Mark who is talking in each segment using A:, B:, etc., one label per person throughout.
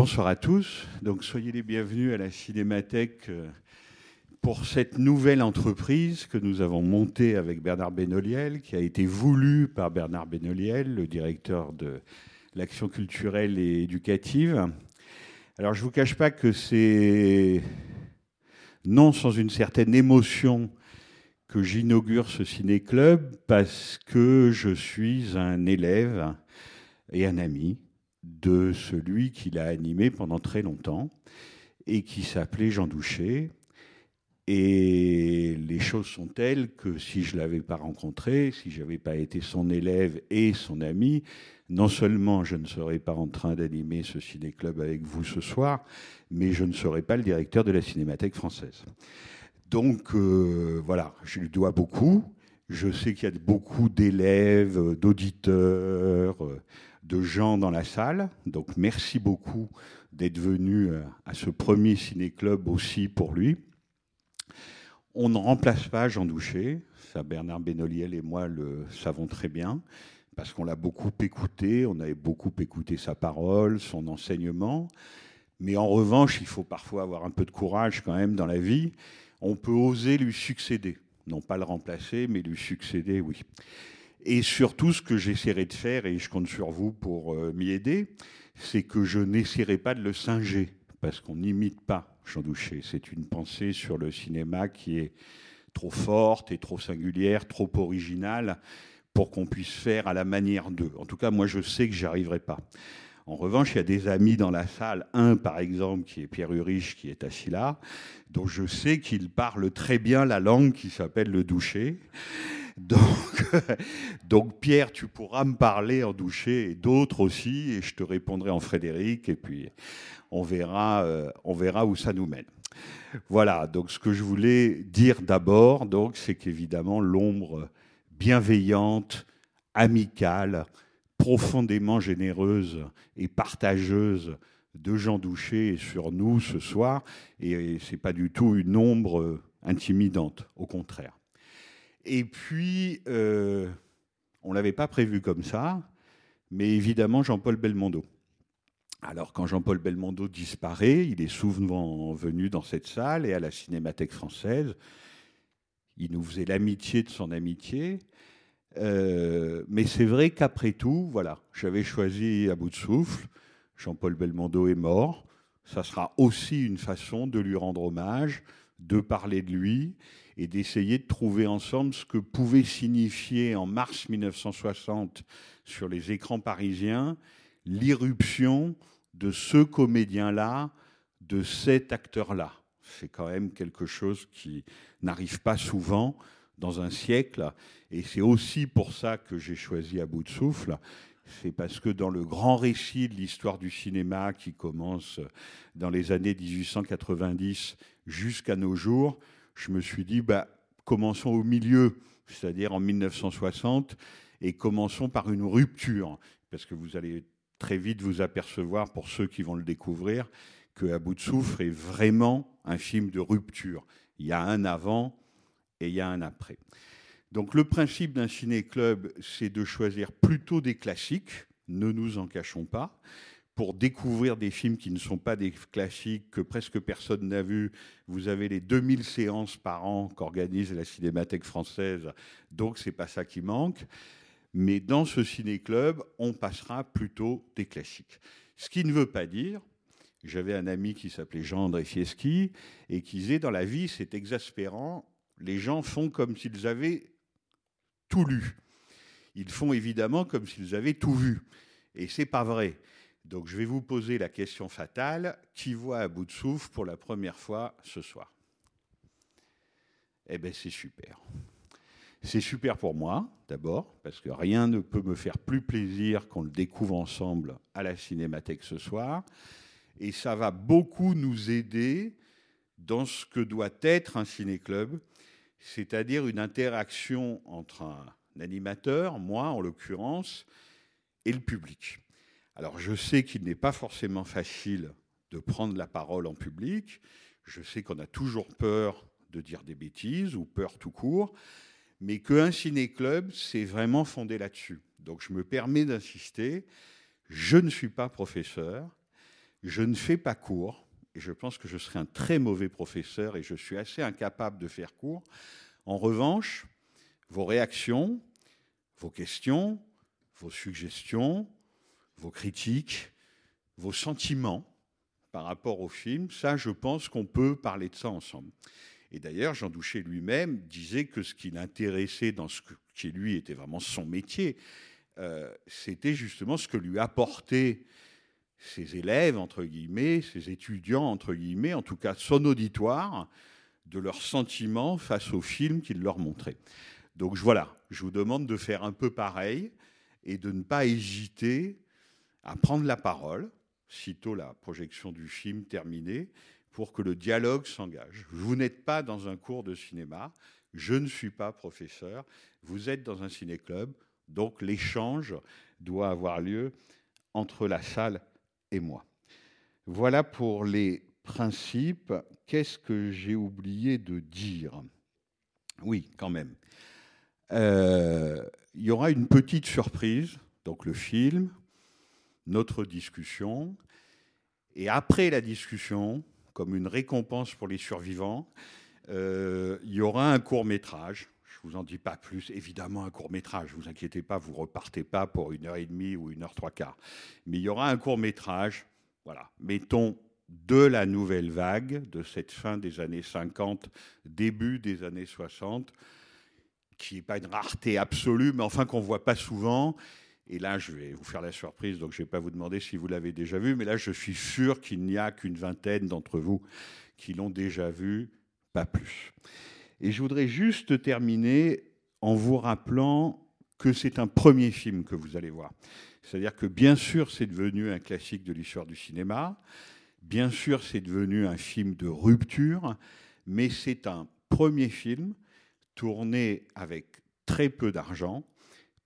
A: Bonsoir à tous. Donc, soyez les bienvenus à la Cinémathèque euh, pour cette nouvelle entreprise que nous avons montée avec Bernard Benoliel, qui a été voulue par Bernard Benoliel, le directeur de l'action culturelle et éducative. Alors, je ne vous cache pas que c'est non sans une certaine émotion que j'inaugure ce ciné-club parce que je suis un élève et un ami de celui qui l'a animé pendant très longtemps et qui s'appelait Jean Douché. Et les choses sont telles que si je ne l'avais pas rencontré, si je n'avais pas été son élève et son ami, non seulement je ne serais pas en train d'animer ce ciné-club avec vous ce soir, mais je ne serais pas le directeur de la Cinémathèque française. Donc euh, voilà, je lui dois beaucoup. Je sais qu'il y a beaucoup d'élèves, d'auditeurs, euh, de gens dans la salle. Donc merci beaucoup d'être venu euh, à ce premier ciné-club aussi pour lui. On ne remplace pas Jean Douché, ça Bernard Benoliel et moi le savons très bien, parce qu'on l'a beaucoup écouté, on avait beaucoup écouté sa parole, son enseignement. Mais en revanche, il faut parfois avoir un peu de courage quand même dans la vie. On peut oser lui succéder, non pas le remplacer, mais lui succéder, oui. Et surtout, ce que j'essaierai de faire, et je compte sur vous pour euh, m'y aider, c'est que je n'essaierai pas de le singer, parce qu'on n'imite pas Jean Douché. C'est une pensée sur le cinéma qui est trop forte et trop singulière, trop originale, pour qu'on puisse faire à la manière d'eux. En tout cas, moi, je sais que j'y arriverai pas. En revanche, il y a des amis dans la salle, un par exemple qui est Pierre Urich, qui est assis là, dont je sais qu'il parle très bien la langue qui s'appelle le douché. Donc, Pierre, tu pourras me parler en douché et d'autres aussi, et je te répondrai en Frédéric, et puis on verra, euh, on verra où ça nous mène. Voilà, donc ce que je voulais dire d'abord, donc, c'est qu'évidemment, l'ombre bienveillante, amicale, profondément généreuse et partageuse de Jean Douché est sur nous ce soir, et c'est pas du tout une ombre intimidante, au contraire. Et puis, euh, on ne l'avait pas prévu comme ça, mais évidemment Jean-Paul Belmondo. Alors quand Jean-Paul Belmondo disparaît, il est souvent venu dans cette salle et à la Cinémathèque française. Il nous faisait l'amitié de son amitié. Euh, mais c'est vrai qu'après tout, voilà, j'avais choisi à bout de souffle. Jean-Paul Belmondo est mort. Ça sera aussi une façon de lui rendre hommage, de parler de lui et d'essayer de trouver ensemble ce que pouvait signifier en mars 1960 sur les écrans parisiens l'irruption de ce comédien-là, de cet acteur-là. C'est quand même quelque chose qui n'arrive pas souvent dans un siècle, et c'est aussi pour ça que j'ai choisi à bout de souffle. C'est parce que dans le grand récit de l'histoire du cinéma qui commence dans les années 1890 jusqu'à nos jours, je me suis dit, bah, commençons au milieu, c'est-à-dire en 1960, et commençons par une rupture, parce que vous allez très vite vous apercevoir, pour ceux qui vont le découvrir, que À bout de souffle est vraiment un film de rupture. Il y a un avant et il y a un après. Donc le principe d'un ciné-club, c'est de choisir plutôt des classiques, ne nous en cachons pas, pour découvrir des films qui ne sont pas des classiques que presque personne n'a vus. Vous avez les 2000 séances par an qu'organise la Cinémathèque française, donc c'est pas ça qui manque. Mais dans ce ciné-club, on passera plutôt des classiques. Ce qui ne veut pas dire, j'avais un ami qui s'appelait Jean-André Fieschi et qui disait dans la vie, c'est exaspérant, les gens font comme s'ils avaient tout lu. Ils font évidemment comme s'ils avaient tout vu. Et c'est pas vrai. Donc je vais vous poser la question fatale qui voit à bout de souffle pour la première fois ce soir? Eh bien c'est super. C'est super pour moi, d'abord, parce que rien ne peut me faire plus plaisir qu'on le découvre ensemble à la Cinémathèque ce soir. Et ça va beaucoup nous aider dans ce que doit être un ciné-club, c'est-à-dire une interaction entre un animateur, moi en l'occurrence, et le public. Alors je sais qu'il n'est pas forcément facile de prendre la parole en public, je sais qu'on a toujours peur de dire des bêtises ou peur tout court, mais qu'un ciné-club, c'est vraiment fondé là-dessus. Donc je me permets d'insister, je ne suis pas professeur, je ne fais pas cours, et je pense que je serai un très mauvais professeur et je suis assez incapable de faire cours. En revanche, vos réactions, vos questions, vos suggestions, vos critiques, vos sentiments par rapport au film, ça, je pense qu'on peut parler de ça ensemble. Et d'ailleurs, Jean Douché lui-même disait que ce qui l'intéressait dans ce qui, lui, était vraiment son métier, euh, c'était justement ce que lui apportait ses élèves, entre guillemets, ses étudiants, entre guillemets, en tout cas son auditoire, de leurs sentiments face au film qu'il leur montrait. Donc voilà, je vous demande de faire un peu pareil et de ne pas hésiter à prendre la parole, sitôt la projection du film terminée, pour que le dialogue s'engage. Vous n'êtes pas dans un cours de cinéma, je ne suis pas professeur, vous êtes dans un ciné-club, donc l'échange doit avoir lieu entre la salle et moi. Voilà pour les principes. Qu'est-ce que j'ai oublié de dire? Oui, quand même. Euh, il y aura une petite surprise, donc le film, notre discussion, et après la discussion, comme une récompense pour les survivants, euh, il y aura un court métrage. Je ne vous en dis pas plus. Évidemment, un court métrage. Vous inquiétez pas, vous repartez pas pour une heure et demie ou une heure trois quarts. Mais il y aura un court métrage. Voilà. Mettons de la nouvelle vague, de cette fin des années 50, début des années 60, qui n'est pas une rareté absolue, mais enfin qu'on voit pas souvent. Et là, je vais vous faire la surprise, donc je ne vais pas vous demander si vous l'avez déjà vu, mais là, je suis sûr qu'il n'y a qu'une vingtaine d'entre vous qui l'ont déjà vu, pas plus. Et je voudrais juste terminer en vous rappelant que c'est un premier film que vous allez voir. C'est-à-dire que bien sûr, c'est devenu un classique de l'histoire du cinéma, bien sûr, c'est devenu un film de rupture, mais c'est un premier film tourné avec très peu d'argent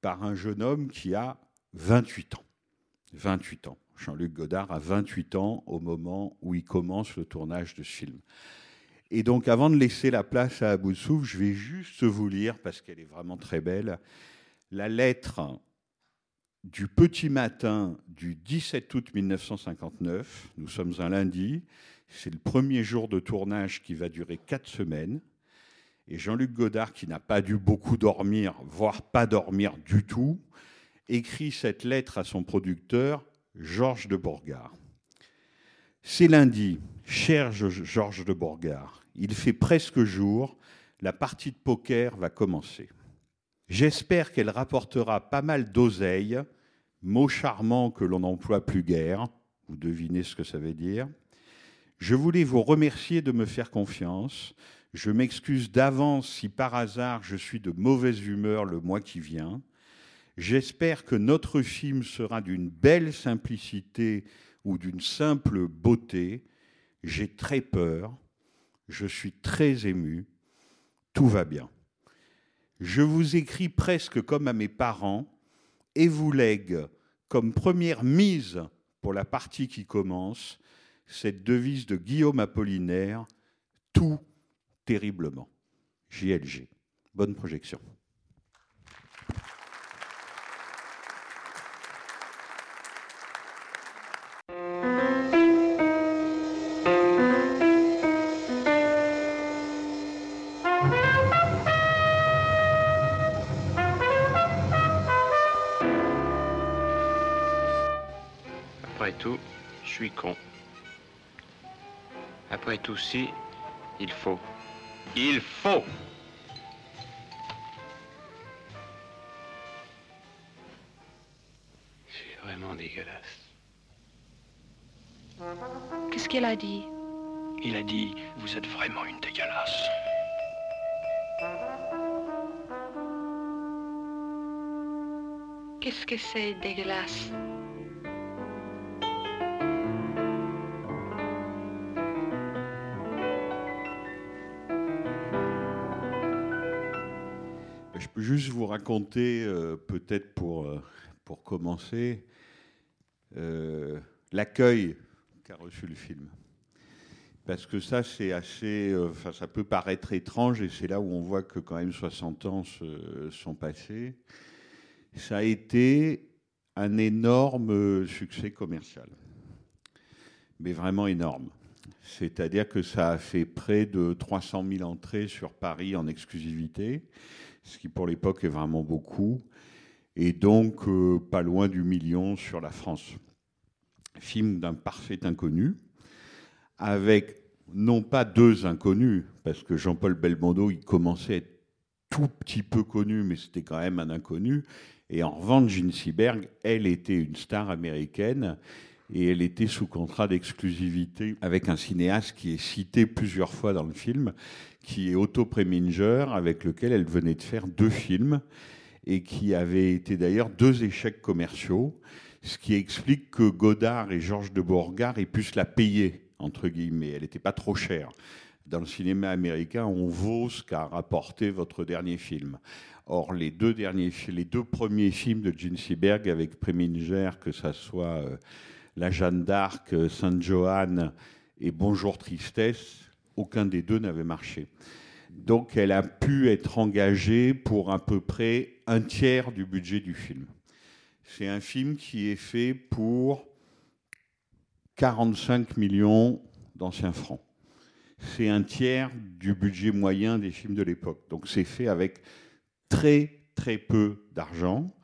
A: par un jeune homme qui a 28 ans. 28 ans. Jean-Luc Godard a 28 ans au moment où il commence le tournage de ce film. Et donc, avant de laisser la place à Abou Souf, je vais juste vous lire, parce qu'elle est vraiment très belle, la lettre du petit matin du 17 août 1959. Nous sommes un lundi. C'est le premier jour de tournage qui va durer quatre semaines. Et Jean-Luc Godard, qui n'a pas dû beaucoup dormir, voire pas dormir du tout, écrit cette lettre à son producteur, Georges de Bourgard. C'est lundi, cher Georges de Bourgard, il fait presque jour, la partie de poker va commencer. J'espère qu'elle rapportera pas mal d'oseille, mot charmant que l'on n'emploie plus guère, vous devinez ce que ça veut dire. Je voulais vous remercier de me faire confiance. Je m'excuse d'avance si par hasard je suis de mauvaise humeur le mois qui vient. J'espère que notre film sera d'une belle simplicité ou d'une simple beauté. J'ai très peur, je suis très ému, tout va bien. Je vous écris presque comme à mes parents et vous lègue comme première mise pour la partie qui commence cette devise de Guillaume Apollinaire, tout terriblement. JLG. Bonne projection.
B: Après tout, si, il faut. Il faut. C'est vraiment dégueulasse.
C: Qu'est-ce qu'il a dit?
B: Il a dit, vous êtes vraiment une dégueulasse.
C: Qu'est-ce que c'est dégueulasse?
A: Je peux juste vous raconter, euh, peut-être pour, euh, pour commencer, euh, l'accueil qu'a reçu le film. Parce que ça, c'est assez. Enfin, ça peut paraître étrange, et c'est là où on voit que quand même 60 ans se- sont passés. Ça a été un énorme succès commercial. Mais vraiment énorme. C'est-à-dire que ça a fait près de 300 000 entrées sur Paris en exclusivité, ce qui pour l'époque est vraiment beaucoup, et donc euh, pas loin du million sur la France. Film d'un parfait inconnu, avec non pas deux inconnus, parce que Jean-Paul Belmondo, il commençait à être tout petit peu connu, mais c'était quand même un inconnu. Et en revanche, Jean Seberg, elle était une star américaine et elle était sous contrat d'exclusivité avec un cinéaste qui est cité plusieurs fois dans le film, qui est Otto Preminger, avec lequel elle venait de faire deux films et qui avait été d'ailleurs deux échecs commerciaux, ce qui explique que Godard et Georges de Beauregard aient pu se la payer, entre guillemets. Elle n'était pas trop chère. Dans le cinéma américain, on vaut ce qu'a rapporté votre dernier film. Or, les deux, premiers films de Gene Seberg avec Preminger, que ça soit euh, La Jeanne d'Arc, euh, Sainte Johanne et Bonjour Tristesse, aucun des deux n'avait marché. Donc, elle a pu être engagée pour à peu près un tiers du budget du film. C'est un film qui est fait pour 45 millions d'anciens francs. C'est un tiers du budget moyen des films de l'époque. Donc c'est fait avec très très peu d'argent.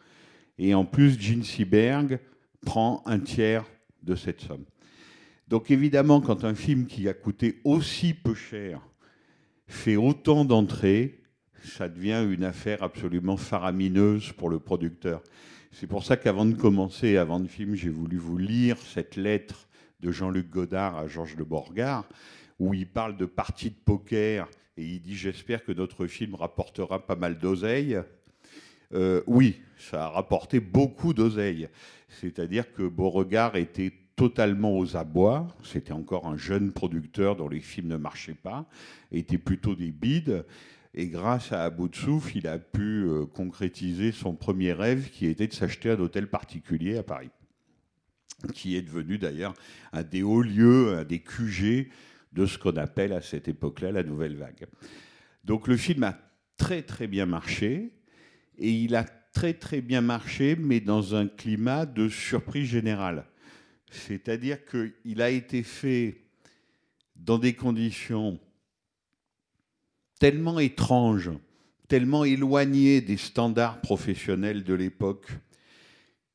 A: Et en plus, Gene Seberg prend un tiers de cette somme. Donc évidemment, quand un film qui a coûté aussi peu cher fait autant d'entrées, ça devient une affaire absolument faramineuse pour le producteur. C'est pour ça qu'avant de commencer, avant le film, j'ai voulu vous lire cette lettre de Jean-Luc Godard à Georges de Borgard, où il parle de parties de poker et il dit J'espère que notre film rapportera pas mal d'oseille. Euh, oui, ça a rapporté beaucoup d'oseille. C'est-à-dire que Beauregard était totalement aux abois. C'était encore un jeune producteur dont les films ne marchaient pas, étaient plutôt des bides. Et grâce à bout de souffle, il a pu euh, concrétiser son premier rêve qui était de s'acheter un hôtel particulier à Paris, qui est devenu d'ailleurs un des hauts lieux, un des QG de ce qu'on appelle à cette époque-là la nouvelle vague. Donc le film a très très bien marché et il a très très bien marché, mais dans un climat de surprise générale. C'est-à-dire qu'il a été fait dans des conditions tellement étranges, tellement éloignées des standards professionnels de l'époque,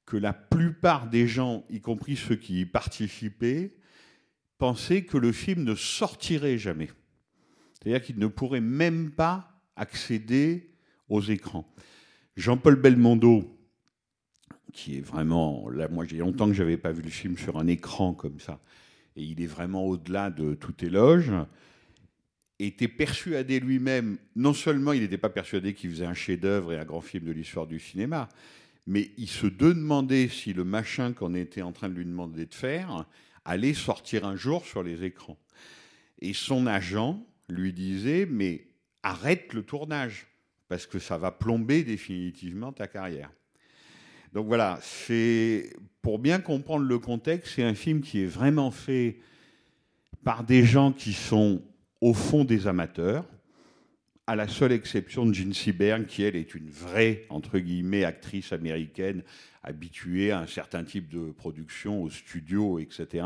A: que la plupart des gens, y compris ceux qui y participaient, pensaient que le film ne sortirait jamais. C'est-à-dire qu'il ne pourrait même pas accéder aux écrans. Jean-Paul Belmondo, qui est vraiment, là, moi j'ai longtemps que je n'avais pas vu le film sur un écran comme ça, et il est vraiment au-delà de tout éloge, était persuadé lui-même, non seulement il n'était pas persuadé qu'il faisait un chef-d'œuvre et un grand film de l'histoire du cinéma, mais il se demandait si le machin qu'on était en train de lui demander de faire allait sortir un jour sur les écrans. Et son agent lui disait, mais arrête le tournage, parce que ça va plomber définitivement ta carrière. Donc voilà, c'est pour bien comprendre le contexte, c'est un film qui est vraiment fait par des gens qui sont au fond des amateurs, à la seule exception de Jean Seberg, qui elle est une vraie, entre guillemets, actrice américaine habituée à un certain type de production au studio, etc.,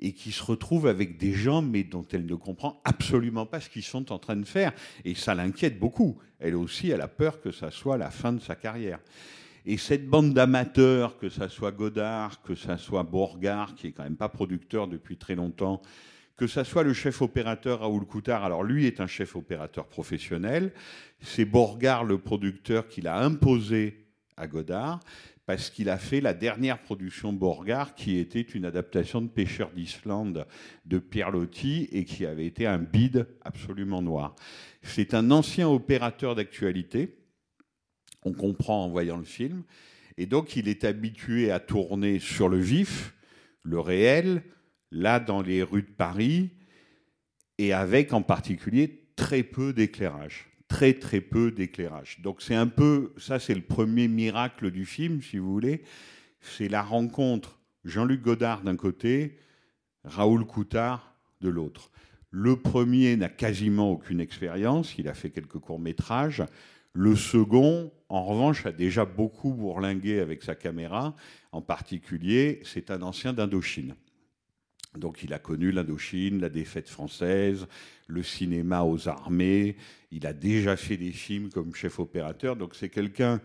A: et qui se retrouve avec des gens, mais dont elle ne comprend absolument pas ce qu'ils sont en train de faire. Et ça l'inquiète beaucoup. Elle aussi, elle a peur que ça soit la fin de sa carrière. Et cette bande d'amateurs, que ça soit Godard, que ça soit Borgard, qui est quand même pas producteur depuis très longtemps, que ça soit le chef opérateur Raoul Coutard, alors lui est un chef opérateur professionnel, c'est Borgard le producteur qui l'a imposé à Godard, parce qu'il a fait la dernière production Borgard, qui était une adaptation de Pêcheurs d'Islande de Pierre Loti, et qui avait été un bide absolument noir. C'est un ancien opérateur d'actualité, on comprend en voyant le film, Et donc, il est habitué à tourner sur le vif, le réel, là, dans les rues de Paris, et avec en particulier très peu d'éclairage. Très, très peu d'éclairage. Donc, c'est un peu, ça, c'est le premier miracle du film, si vous voulez. C'est la rencontre Jean-Luc Godard d'un côté, Raoul Coutard de l'autre. Le premier n'a quasiment aucune expérience, il a fait quelques courts-métrages. Le second, en revanche, a déjà beaucoup bourlingué avec sa caméra. En particulier, c'est un ancien d'Indochine. Donc il a connu l'Indochine, la défaite française, le cinéma aux armées. Il a déjà fait des films comme chef opérateur. Donc c'est quelqu'un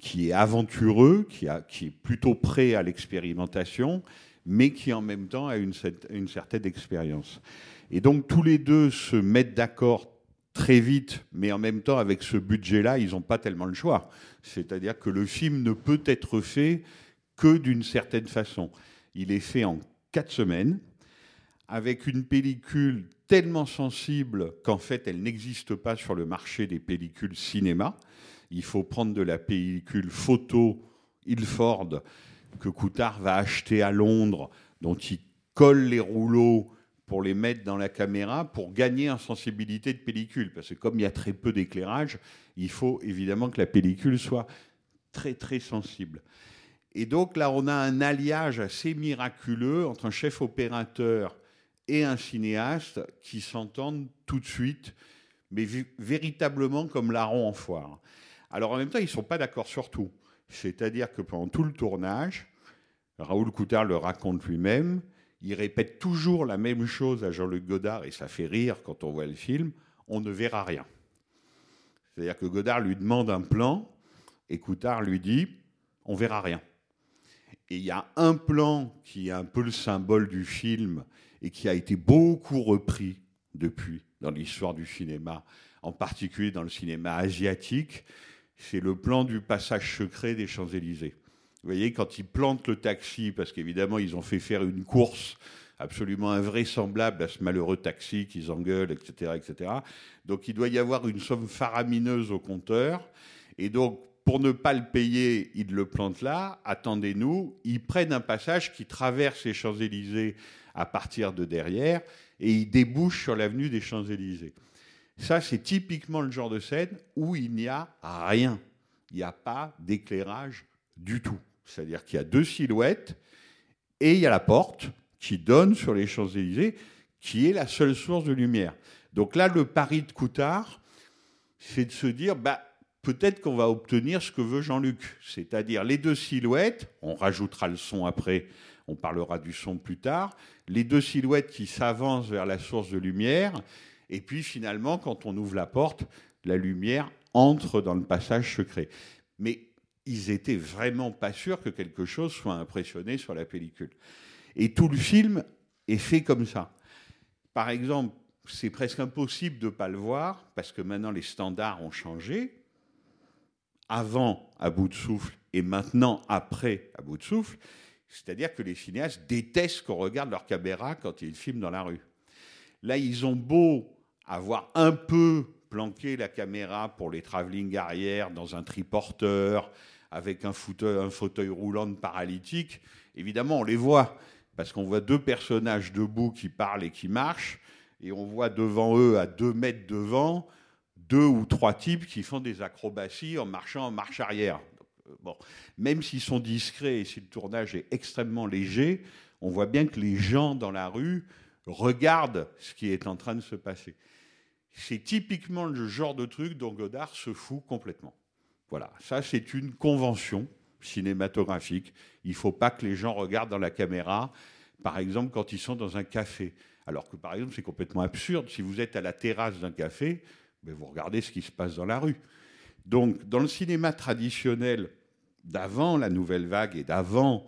A: qui est aventureux, qui, est plutôt prêt à l'expérimentation, mais qui en même temps a une certaine expérience. Et donc tous les deux se mettent d'accord très vite, mais en même temps avec ce budget-là, ils n'ont pas tellement le choix. C'est-à-dire que le film ne peut être fait que d'une certaine façon. Il est fait en quatre semaines, avec une pellicule tellement sensible qu'en fait elle n'existe pas sur le marché des pellicules cinéma. Il faut prendre de la pellicule photo Ilford que Coutard va acheter à Londres, dont il colle les rouleaux pour les mettre dans la caméra pour gagner en sensibilité de pellicule. Parce que comme il y a très peu d'éclairage, il faut évidemment que la pellicule soit très très sensible. Et donc là, on a un alliage assez miraculeux entre un chef opérateur et un cinéaste qui s'entendent tout de suite, mais véritablement comme larron en foire. Alors en même temps, ils ne sont pas d'accord sur tout. C'est-à-dire que pendant tout le tournage, Raoul Coutard le raconte lui-même, il répète toujours la même chose à Jean-Luc Godard, et ça fait rire quand on voit le film, on ne verra rien. C'est-à-dire que Godard lui demande un plan, et Coutard lui dit, on verra rien. Et il y a un plan qui est un peu le symbole du film et qui a été beaucoup repris depuis dans l'histoire du cinéma, en particulier dans le cinéma asiatique, c'est le plan du passage secret des Champs-Élysées. Vous voyez, quand ils plantent le taxi, parce qu'évidemment, ils ont fait faire une course absolument invraisemblable à ce malheureux taxi qu'ils engueulent, etc., etc. Donc, il doit y avoir une somme faramineuse au compteur. Et donc, pour ne pas le payer, ils le plantent là. Attendez-nous. Ils prennent un passage qui traverse les Champs-Élysées à partir de derrière et ils débouchent sur l'avenue des Champs-Élysées. Ça, c'est typiquement le genre de scène où il n'y a rien. Il n'y a pas d'éclairage du tout. C'est-à-dire qu'il y a deux silhouettes et il y a la porte qui donne sur les Champs-Élysées, qui est la seule source de lumière. Donc là, le pari de Coutard, c'est de se dire, bah, peut-être qu'on va obtenir ce que veut Jean-Luc, c'est-à-dire les deux silhouettes, on rajoutera le son après, on parlera du son plus tard, les deux silhouettes qui s'avancent vers la source de lumière, et puis finalement, quand on ouvre la porte, la lumière entre dans le passage secret. Mais ils étaient vraiment pas sûrs que quelque chose soit impressionné sur la pellicule. Et tout le film est fait comme ça. Par exemple, c'est presque impossible de ne pas le voir parce que maintenant les standards ont changé. Avant à bout de souffle et maintenant après à bout de souffle, c'est-à-dire que les cinéastes détestent qu'on regarde leur caméra quand ils filment dans la rue. Là, ils ont beau avoir un peu planqué la caméra pour les travelling arrière dans un triporteur, avec un fauteuil, roulant de paralytique, évidemment, on les voit, parce qu'on voit deux personnages debout qui parlent et qui marchent, et on voit devant eux, à deux mètres devant, deux ou trois types qui font des acrobaties en marchant en marche arrière. Bon, même s'ils sont discrets et si le tournage est extrêmement léger, on voit bien que les gens dans la rue regardent ce qui est en train de se passer. C'est typiquement le genre de truc dont Godard se fout complètement. Voilà, ça c'est une convention cinématographique. Il ne faut pas que les gens regardent dans la caméra, par exemple quand ils sont dans un café. Alors que par exemple c'est complètement absurde. Si vous êtes à la terrasse d'un café, ben, vous regardez ce qui se passe dans la rue. Donc dans le cinéma traditionnel d'avant la nouvelle vague et d'avant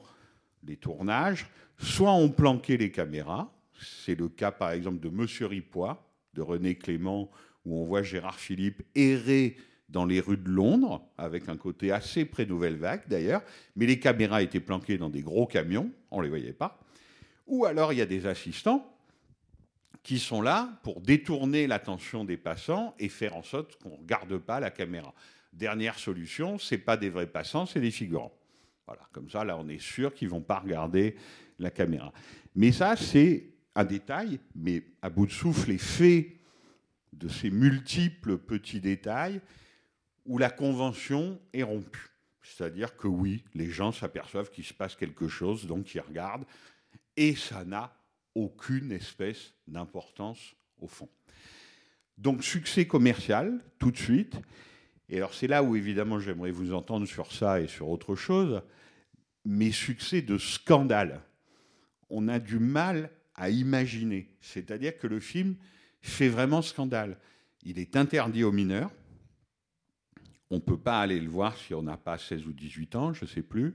A: les tournages, soit on planquait les caméras, c'est le cas par exemple de Monsieur Ripois, de René Clément, où on voit Gérard Philippe errer dans les rues de Londres, avec un côté assez pré-nouvelle vague d'ailleurs, mais les caméras étaient planquées dans des gros camions, on ne les voyait pas. Ou alors il y a des assistants qui sont là pour détourner l'attention des passants et faire en sorte qu'on ne regarde pas la caméra. Dernière solution, ce n'est pas des vrais passants, c'est des figurants. Voilà, comme ça, là, on est sûr qu'ils ne vont pas regarder la caméra. Mais ça, c'est un détail, mais à bout de souffle, les faits de ces multiples petits détails où la convention est rompue. C'est-à-dire que oui, les gens s'aperçoivent qu'il se passe quelque chose, donc ils regardent, et ça n'a aucune espèce d'importance au fond. Donc succès commercial, tout de suite. Et alors c'est là où évidemment j'aimerais vous entendre sur ça et sur autre chose, mais succès de scandale. On a du mal à imaginer. C'est-à-dire que le film fait vraiment scandale. Il est interdit aux mineurs. On ne peut pas aller le voir si on n'a pas 16 ou 18 ans, je ne sais plus.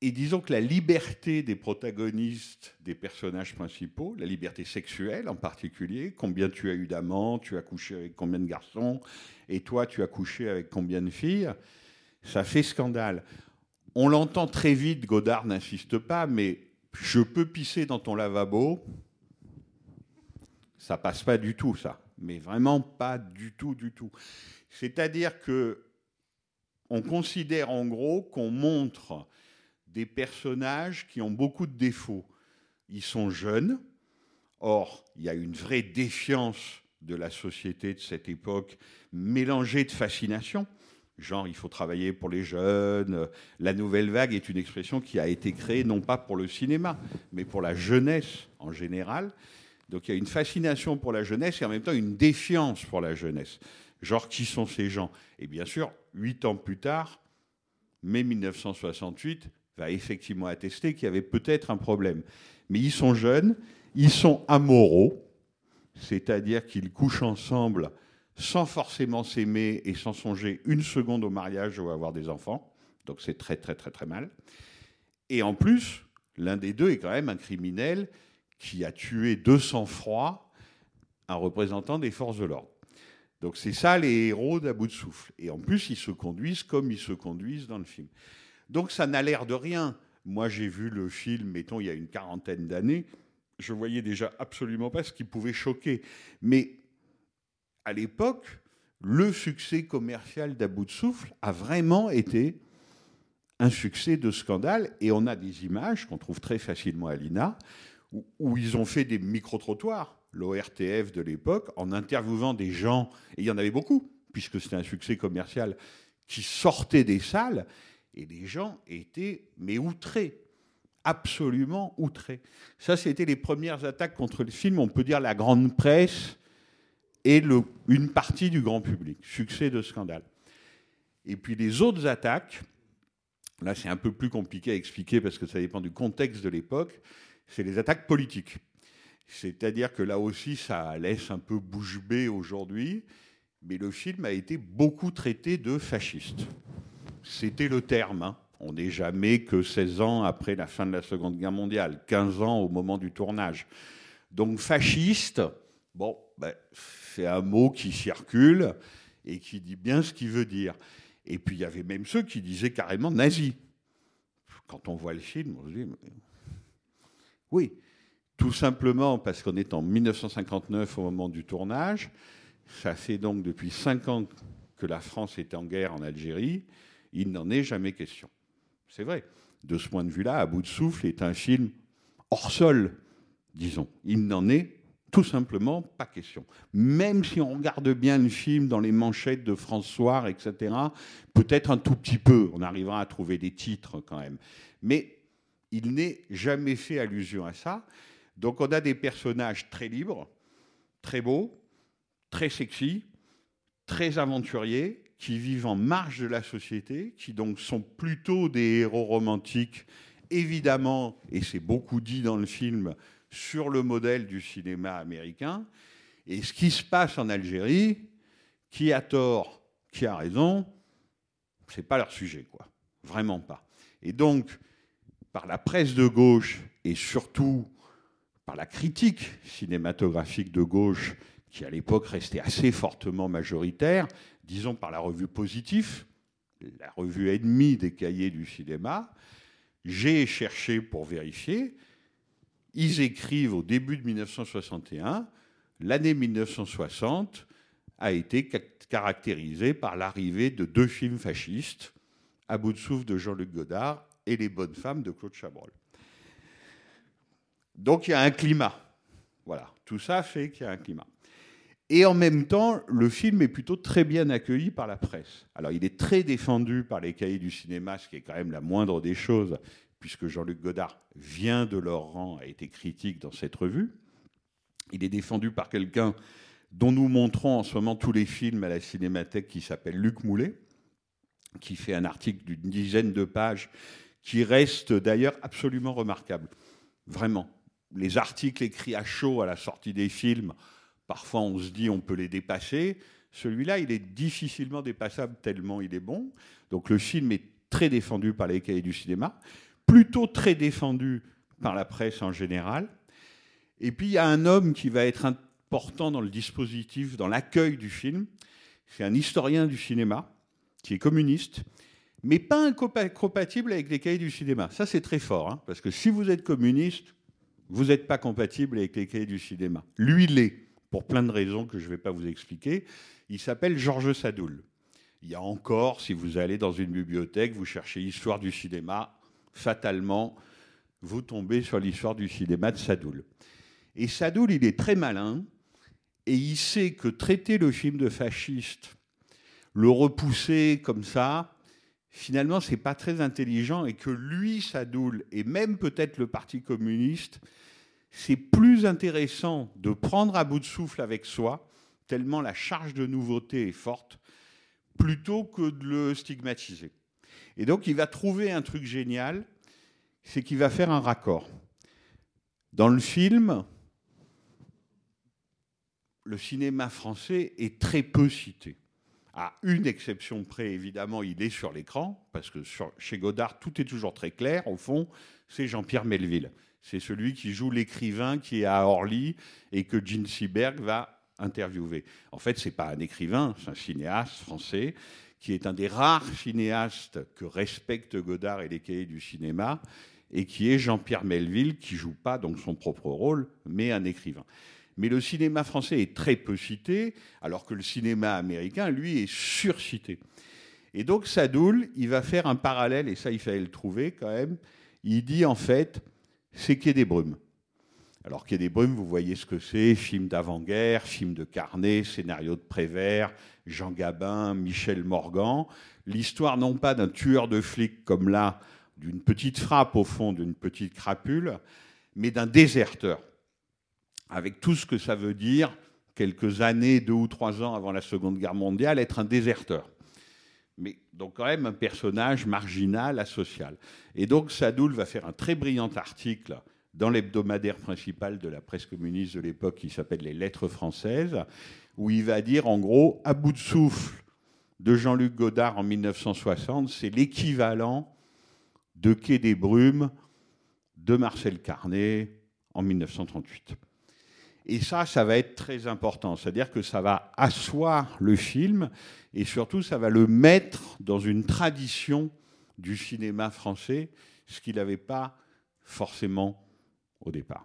A: Et disons que la liberté des protagonistes, des personnages principaux, la liberté sexuelle en particulier, combien tu as eu d'amants, tu as couché avec combien de garçons, et toi tu as couché avec combien de filles, ça fait scandale. On l'entend très vite, Godard n'insiste pas, mais je peux pisser dans ton lavabo, ça passe pas du tout, ça. Mais vraiment pas du tout, du tout. C'est-à-dire que on considère en gros qu'on montre des personnages qui ont beaucoup de défauts. Ils sont jeunes. Or, il y a une vraie défiance de la société de cette époque, mélangée de fascination. Genre, il faut travailler pour les jeunes. La nouvelle vague est une expression qui a été créée non pas pour le cinéma, mais pour la jeunesse en général. Donc il y a une fascination pour la jeunesse et en même temps une défiance pour la jeunesse. Genre, qui sont ces gens? Et bien sûr, huit ans plus tard, mai 1968, va effectivement attester qu'il y avait peut-être un problème. Mais ils sont jeunes, ils sont amoraux, c'est-à-dire qu'ils couchent ensemble sans forcément s'aimer et sans songer une seconde au mariage ou à avoir des enfants. Donc c'est très très très très mal. Et en plus, l'un des deux est quand même un criminel qui a tué de sang-froid un représentant des forces de l'ordre. Donc c'est ça les héros d'à bout de souffle. Et en plus, ils se conduisent comme ils se conduisent dans le film. Donc ça n'a l'air de rien. Moi, j'ai vu le film, mettons, il y a une quarantaine d'années. Je voyais déjà absolument pas ce qui pouvait choquer. Mais à l'époque, le succès commercial d'à bout de souffle a vraiment été un succès de scandale. Et on a des images qu'on trouve très facilement à l'INA, où ils ont fait des micro-trottoirs, l'ORTF de l'époque, en interviewant des gens, et il y en avait beaucoup, puisque c'était un succès commercial, qui sortaient des salles et les gens étaient, mais outrés, absolument outrés. Ça, c'était les premières attaques contre le film, on peut dire la grande presse et une partie du grand public. Succès de scandale. Et puis les autres attaques, là c'est un peu plus compliqué à expliquer parce que ça dépend du contexte de l'époque, c'est les attaques politiques. C'est-à-dire que là aussi, ça laisse un peu bouche bée aujourd'hui, mais le film a été beaucoup traité de fasciste. C'était le terme. Hein. On n'est jamais que 16 ans après la fin de la Seconde Guerre mondiale, 15 ans au moment du tournage. Donc fasciste, bon, ben, c'est un mot qui circule et qui dit bien ce qu'il veut dire. Et puis il y avait même ceux qui disaient carrément nazi. Quand on voit le film, on se dit, oui, tout simplement parce qu'on est en 1959 au moment du tournage. Ça fait donc depuis cinq ans que la France est en guerre en Algérie il n'en est jamais question. C'est vrai. De ce point de vue-là, À bout de souffle est un film hors sol, disons. Il n'en est tout simplement pas question. Même si on regarde bien le film dans les manchettes de François, etc., peut-être un tout petit peu, on arrivera à trouver des titres quand même. Mais il n'est jamais fait allusion à ça. Donc on a des personnages très libres, très beaux, très sexy, très aventuriers, qui vivent en marge de la société, qui donc sont plutôt des héros romantiques, évidemment, et c'est beaucoup dit dans le film, sur le modèle du cinéma américain. Et ce qui se passe en Algérie, qui a tort, qui a raison, c'est pas leur sujet, quoi. Vraiment pas. Et donc, par la presse de gauche et surtout par la critique cinématographique de gauche, qui à l'époque restait assez fortement majoritaire, disons par la revue Positif, la revue ennemie des cahiers du cinéma, j'ai cherché pour vérifier. Ils écrivent au début de 1961, l'année 1960 a été caractérisée par l'arrivée de deux films fascistes, À bout de souffle de Jean-Luc Godard et Les bonnes femmes de Claude Chabrol. Donc il y a un climat. Voilà, tout ça fait qu'il y a un climat. Et en même temps, le film est plutôt très bien accueilli par la presse. Alors il est très défendu par les cahiers du cinéma, ce qui est quand même la moindre des choses, puisque Jean-Luc Godard vient de leur rang, a été critique dans cette revue. Il est défendu par quelqu'un dont nous montrons en ce moment tous les films à la Cinémathèque, qui s'appelle Luc Moulet, qui fait un article d'une dizaine de pages, qui reste d'ailleurs absolument remarquable. Vraiment. Les articles écrits à chaud à la sortie des films, parfois on se dit on peut les dépasser. Celui-là, il est difficilement dépassable tellement il est bon. Donc le film est très défendu par les cahiers du cinéma, plutôt très défendu par la presse en général. Et puis il y a un homme qui va être important dans le dispositif, dans l'accueil du film. C'est un historien du cinéma qui est communiste, mais pas incompatible avec les cahiers du cinéma. Ça, c'est très fort, hein, parce que si vous êtes communiste, vous n'êtes pas compatible avec les cahiers du cinéma. Lui l'est, pour plein de raisons que je ne vais pas vous expliquer. Il s'appelle Georges Sadoul. Il y a encore, si vous allez dans une bibliothèque, vous cherchez histoire du cinéma, fatalement, vous tombez sur l'histoire du cinéma de Sadoul. Et Sadoul, il est très malin, et il sait que traiter le film de fasciste, le repousser comme ça, finalement, c'est pas très intelligent, et que lui, Sadoul, et même peut-être le Parti communiste, c'est plus intéressant de prendre à bout de souffle avec soi, tellement la charge de nouveauté est forte, plutôt que de le stigmatiser. Et donc, il va trouver un truc génial, c'est qu'il va faire un raccord. Dans le film, le cinéma français est très peu cité. À une exception près, évidemment, il est sur l'écran, parce que chez Godard, tout est toujours très clair. Au fond, c'est Jean-Pierre Melville. C'est celui qui joue l'écrivain qui est à Orly et que Gene Seberg va interviewer. En fait, ce n'est pas un écrivain, c'est un cinéaste français qui est un des rares cinéastes que respectent Godard et les cahiers du cinéma, et qui est Jean-Pierre Melville, qui joue pas donc son propre rôle, mais un écrivain. Mais le cinéma français est très peu cité, alors que le cinéma américain, lui, est surcité. Et donc Sadoul, il va faire un parallèle, et ça, il fallait le trouver quand même. Il dit en fait, c'est qu'il y des brumes. Alors qu'il y des brumes, vous voyez ce que c'est, film d'avant-guerre, film de Carnet, scénario de Prévert, Jean Gabin, Michel Morgan. L'histoire non pas d'un tueur de flics comme là, d'une petite frappe au fond, d'une petite crapule, mais d'un déserteur avec tout ce que ça veut dire, quelques années, deux ou trois ans avant la Seconde Guerre mondiale, être un déserteur. Mais donc quand même un personnage marginal, asocial. Et donc Sadoul va faire un très brillant article dans l'hebdomadaire principal de la presse communiste de l'époque qui s'appelle Les Lettres françaises, où il va dire en gros, à bout de souffle de Jean-Luc Godard en 1960, c'est l'équivalent de Quai des Brumes de Marcel Carnet en 1938. Et ça, ça va être très important. C'est-à-dire que ça va asseoir le film et surtout, ça va le mettre dans une tradition du cinéma français, ce qu'il n'avait pas forcément au départ.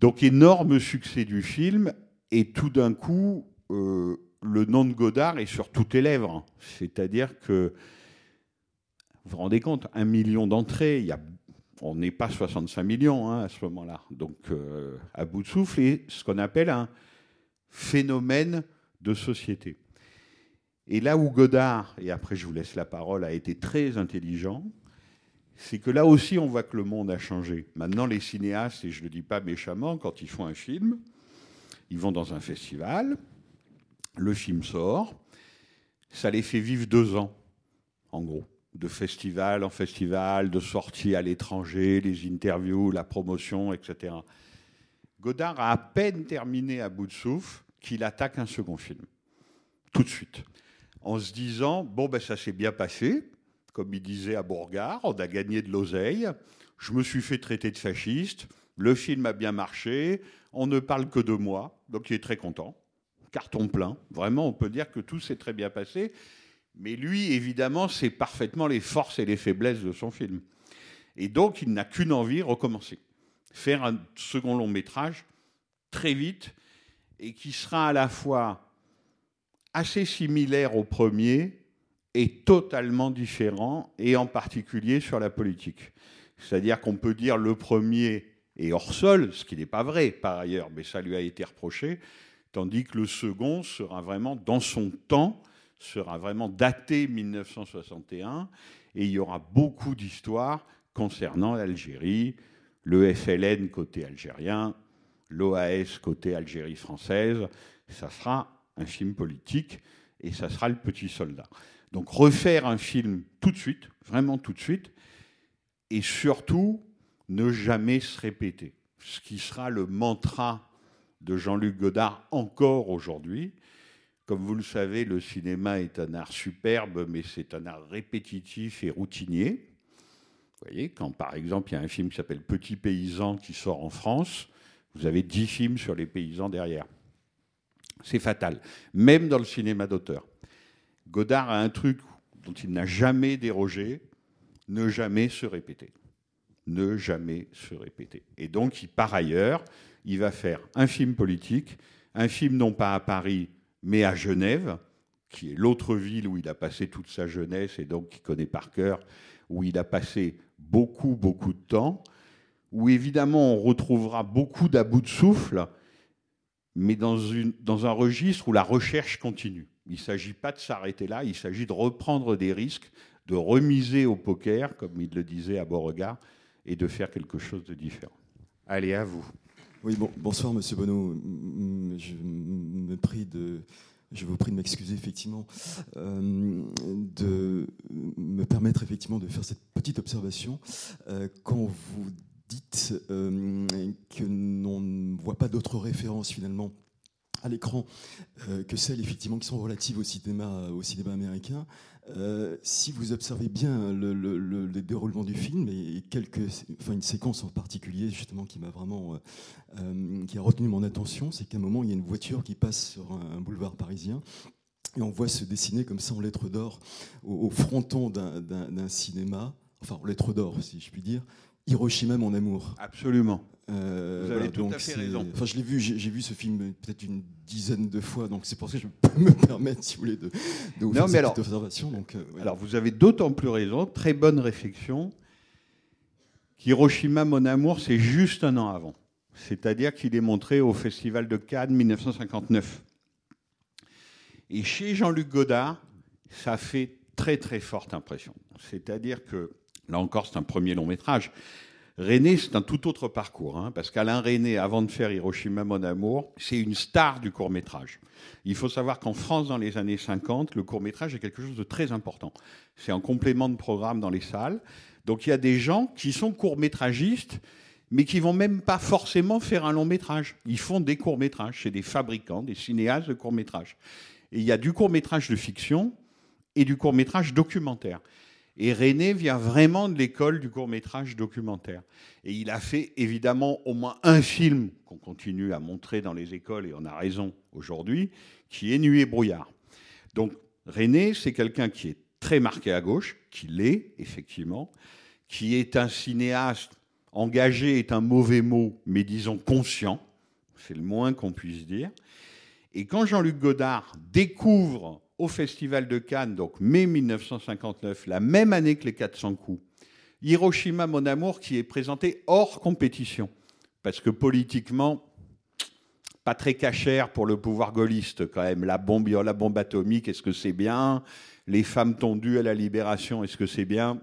A: Donc, énorme succès du film et tout d'un coup, euh, le nom de Godard est sur toutes les lèvres. C'est-à-dire que, vous vous rendez compte, un million d'entrées, il y a on n'est pas 65 millions hein, à ce moment-là. Donc, euh, à bout de souffle, et ce qu'on appelle un phénomène de société. Et là où Godard, et après je vous laisse la parole, a été très intelligent, c'est que là aussi on voit que le monde a changé. Maintenant, les cinéastes, et je ne le dis pas méchamment, quand ils font un film, ils vont dans un festival, le film sort, ça les fait vivre deux ans, en gros de festival en festival, de sorties à l'étranger, les interviews, la promotion, etc. Godard a à peine terminé à bout de souffle qu'il attaque un second film, tout de suite, en se disant, bon, ben ça s'est bien passé, comme il disait à Bourgard, on a gagné de l'oseille, je me suis fait traiter de fasciste, le film a bien marché, on ne parle que de moi, donc il est très content, carton plein, vraiment, on peut dire que tout s'est très bien passé, mais lui, évidemment, c'est parfaitement les forces et les faiblesses de son film. Et donc, il n'a qu'une envie, recommencer. Faire un second long métrage très vite et qui sera à la fois assez similaire au premier est totalement différent, et en particulier sur la politique. C'est-à-dire qu'on peut dire le premier est hors sol, ce qui n'est pas vrai par ailleurs, mais ça lui a été reproché, tandis que le second sera vraiment dans son temps, sera vraiment daté 1961, et il y aura beaucoup d'histoires concernant l'Algérie, le FLN côté algérien, l'OAS côté Algérie française. Ça sera un film politique et ça sera le petit soldat. Donc refaire un film tout de suite, vraiment tout de suite, et surtout ne jamais se répéter. Ce qui sera le mantra de Jean-Luc Godard encore aujourd'hui. Comme vous le savez, le cinéma est un art superbe, mais c'est un art répétitif et routinier. Vous voyez, quand par exemple il y a un film qui s'appelle Petit paysan qui sort en France, vous avez dix films sur les paysans derrière. C'est fatal, même dans le cinéma d'auteur. Godard a un truc dont il n'a jamais dérogé, ne jamais se répéter. Ne jamais se répéter. Et donc, il, par ailleurs, il va faire un film politique, un film non pas à Paris, mais à Genève, qui est l'autre ville où il a passé toute sa jeunesse et donc qui connaît par cœur, où il a passé beaucoup, beaucoup de temps, où évidemment on retrouvera beaucoup d'abus de souffle, mais dans, dans un registre où la recherche continue. Il ne s'agit pas de s'arrêter là, il s'agit de reprendre des risques, de remiser au poker, comme il le disait à Beauregard, et de faire quelque chose de différent. Allez, à vous.
D: Oui, bon, bonsoir Monsieur Bonneau. Je me prie je vous prie de m'excuser effectivement, euh, de me permettre effectivement de faire cette petite observation. Euh, quand vous dites euh, que l'on ne voit pas d'autres références finalement à l'écran euh, que celles effectivement qui sont relatives au cinéma, cinéma américain. Euh, si vous observez bien le, le, le, déroulement du film et quelques, enfin une séquence en particulier justement qui m'a vraiment, euh, qui a retenu mon attention, c'est qu'à un moment il y a une voiture qui passe sur un, un boulevard parisien et on voit se dessiner comme ça en lettres d'or au, au, fronton d'un cinéma, enfin en lettres d'or si je puis dire, Hiroshima, mon amour.
A: Absolument.
D: Euh,
A: Vous avez voilà, tout donc à fait raison.
D: Enfin, je l'ai vu, j'ai vu ce film peut-être une dizaine de fois, donc c'est pour ça que je peux me permettre, si vous voulez, de, de vous
A: non,
D: faire
A: mais
D: cette
A: alors,
D: observation. Donc, euh,
A: ouais. alors, vous avez d'autant plus raison, très bonne réflexion, qu'Hiroshima, mon amour, c'est juste un an avant. C'est-à-dire qu'il est montré au Festival de Cannes 1959. Et chez Jean-Luc Godard, ça fait très très forte impression. C'est-à-dire que Là encore, c'est un premier long métrage. René, c'est un tout autre parcours, hein, parce qu'Alain René, avant de faire Hiroshima, mon amour, c'est une star du court métrage. Il faut savoir qu'en France, dans les années 50, le court métrage est quelque chose de très important. C'est un complément de programme dans les salles. Donc il y a des gens qui sont court métragistes, mais qui vont même pas forcément faire un long métrage. Ils font des courts métrages. C'est des fabricants, des cinéastes de court métrage. Et il y a du court métrage de fiction et du court métrage documentaire. Et René vient vraiment de l'école du court-métrage documentaire. Et il a fait évidemment au moins un film qu'on continue à montrer dans les écoles, et on a raison aujourd'hui, qui est Nuit et brouillard. Donc René, c'est quelqu'un qui est très marqué à gauche, qui l'est effectivement, qui est un cinéaste engagé, est un mauvais mot, mais disons conscient, c'est le moins qu'on puisse dire. Et quand Jean-Luc Godard découvre au Festival de Cannes, donc mai 1959, la même année que les 400 coups, Hiroshima, mon amour, qui est présenté hors compétition. Parce que politiquement, pas très cachère pour le pouvoir gaulliste quand même. La bombe, la bombe atomique, est-ce que c'est bien? Les femmes tondues à la libération, est-ce que c'est bien?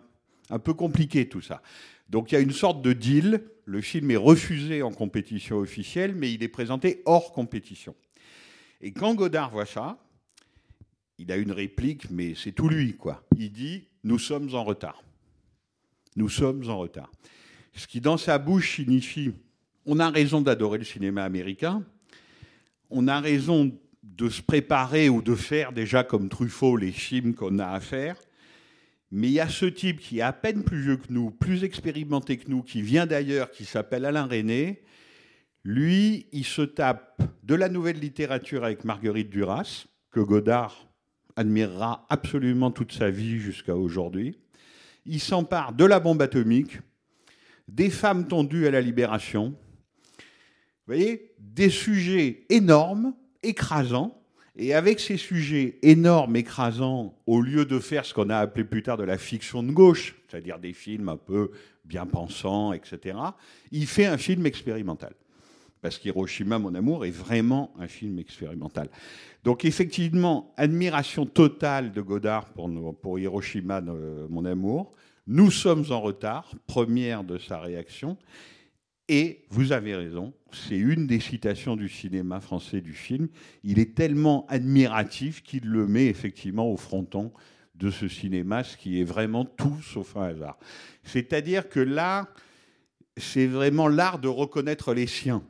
A: Un peu compliqué tout ça. Donc il y a une sorte de deal. Le film est refusé en compétition officielle, mais il est présenté hors compétition. Et quand Godard voit ça, il a une réplique, mais c'est tout lui, quoi. Il dit Nous sommes en retard. Nous sommes en retard. Ce qui, dans sa bouche, signifie on a raison d'adorer le cinéma américain, on a raison de se préparer ou de faire déjà comme Truffaut les films qu'on a à faire, mais il y a ce type qui est à peine plus vieux que nous, plus expérimenté que nous, qui vient d'ailleurs, qui s'appelle Alain René. Lui, il se tape de la nouvelle littérature avec Marguerite Duras, que Godard admirera absolument toute sa vie jusqu'à aujourd'hui. Il s'empare de la bombe atomique, des femmes tondues à la libération, des sujets énormes, écrasants, Et avec ces sujets énormes, écrasants, au lieu de faire ce qu'on a appelé plus tard de la fiction de gauche, c'est-à-dire des films un peu bien pensants, etc., il fait un film expérimental. Parce qu'Hiroshima, mon amour, est vraiment un film expérimental. Donc effectivement, admiration totale de Godard pour, Hiroshima, mon amour. Nous sommes en retard, première de sa réaction. Et vous avez raison, c'est une des citations du cinéma français du film. Il est tellement admiratif qu'il le met effectivement au fronton de ce cinéma, ce qui est vraiment tout sauf un hasard. C'est-à-dire que là, c'est vraiment l'art de reconnaître les siens.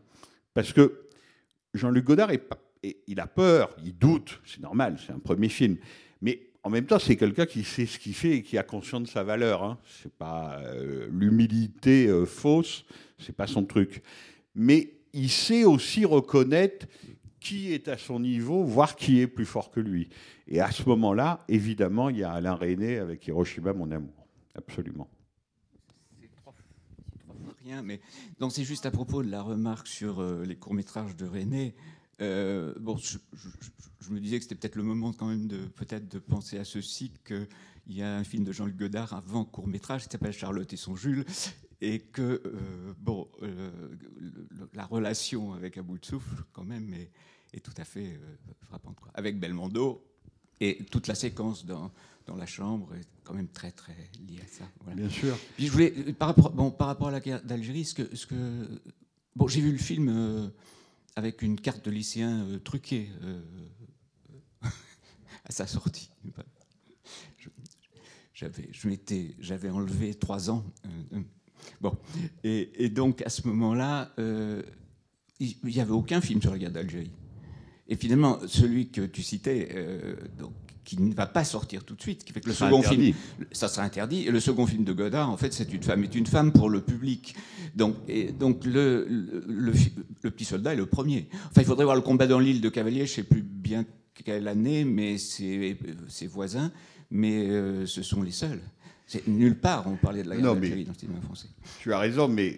A: Parce que Jean-Luc Godard, est il a peur, il doute, c'est normal, c'est un premier film. Mais en même temps, c'est quelqu'un qui sait ce qu'il fait et qui a conscience de sa valeur. Hein. C'est pas euh, l'humilité euh, fausse, c'est pas son truc. Mais il sait aussi reconnaître qui est à son niveau, voire qui est plus fort que lui. Et à ce moment-là, évidemment, il y a Alain René avec Hiroshima, mon amour. Absolument.
E: C'est trois fois- c'est trois fois mais donc c'est juste à propos de la remarque sur euh, les courts métrages de René. Euh, bon, je, me disais que c'était peut-être le moment quand même de peut-être de penser à ceci qu'il y a un film de Jean-Luc Godard avant court métrage qui s'appelle Charlotte et son Jules et que euh, bon la relation avec À bout de souffle quand même est, tout à fait frappante avec Belmondo et toute la séquence dans dans la chambre est quand même très très liée à ça. Voilà.
A: Bien sûr.
E: Puis je voulais, euh, par rapport, bon, par rapport à la guerre d'Algérie, ce que, ce que, bon, j'ai vu le film euh, avec une carte de lycéen euh, truquée euh, à sa sortie. J'avais, je m'étais, j'avais enlevé trois ans. bon, et, et donc à ce moment-là, il n'y avait aucun film sur la guerre d'Algérie. Et finalement, celui que tu citais, donc, qui ne va pas sortir tout de suite, qui fait que le
A: C'est
E: second
A: interdit.
E: film, ça sera interdit. Et le second film de Godard, en fait, c'est une femme est une femme pour le public. Donc, et donc le, le, le fi- le petit soldat est le premier. Enfin, il faudrait voir le combat dans l'île de Cavalier. Je sais plus bien quelle année, mais c'est ses voisins. Mais euh, ce sont les seuls. C'est nulle part on parlait de la guerre d'Algérie dans le cinéma français.
A: Tu as raison, mais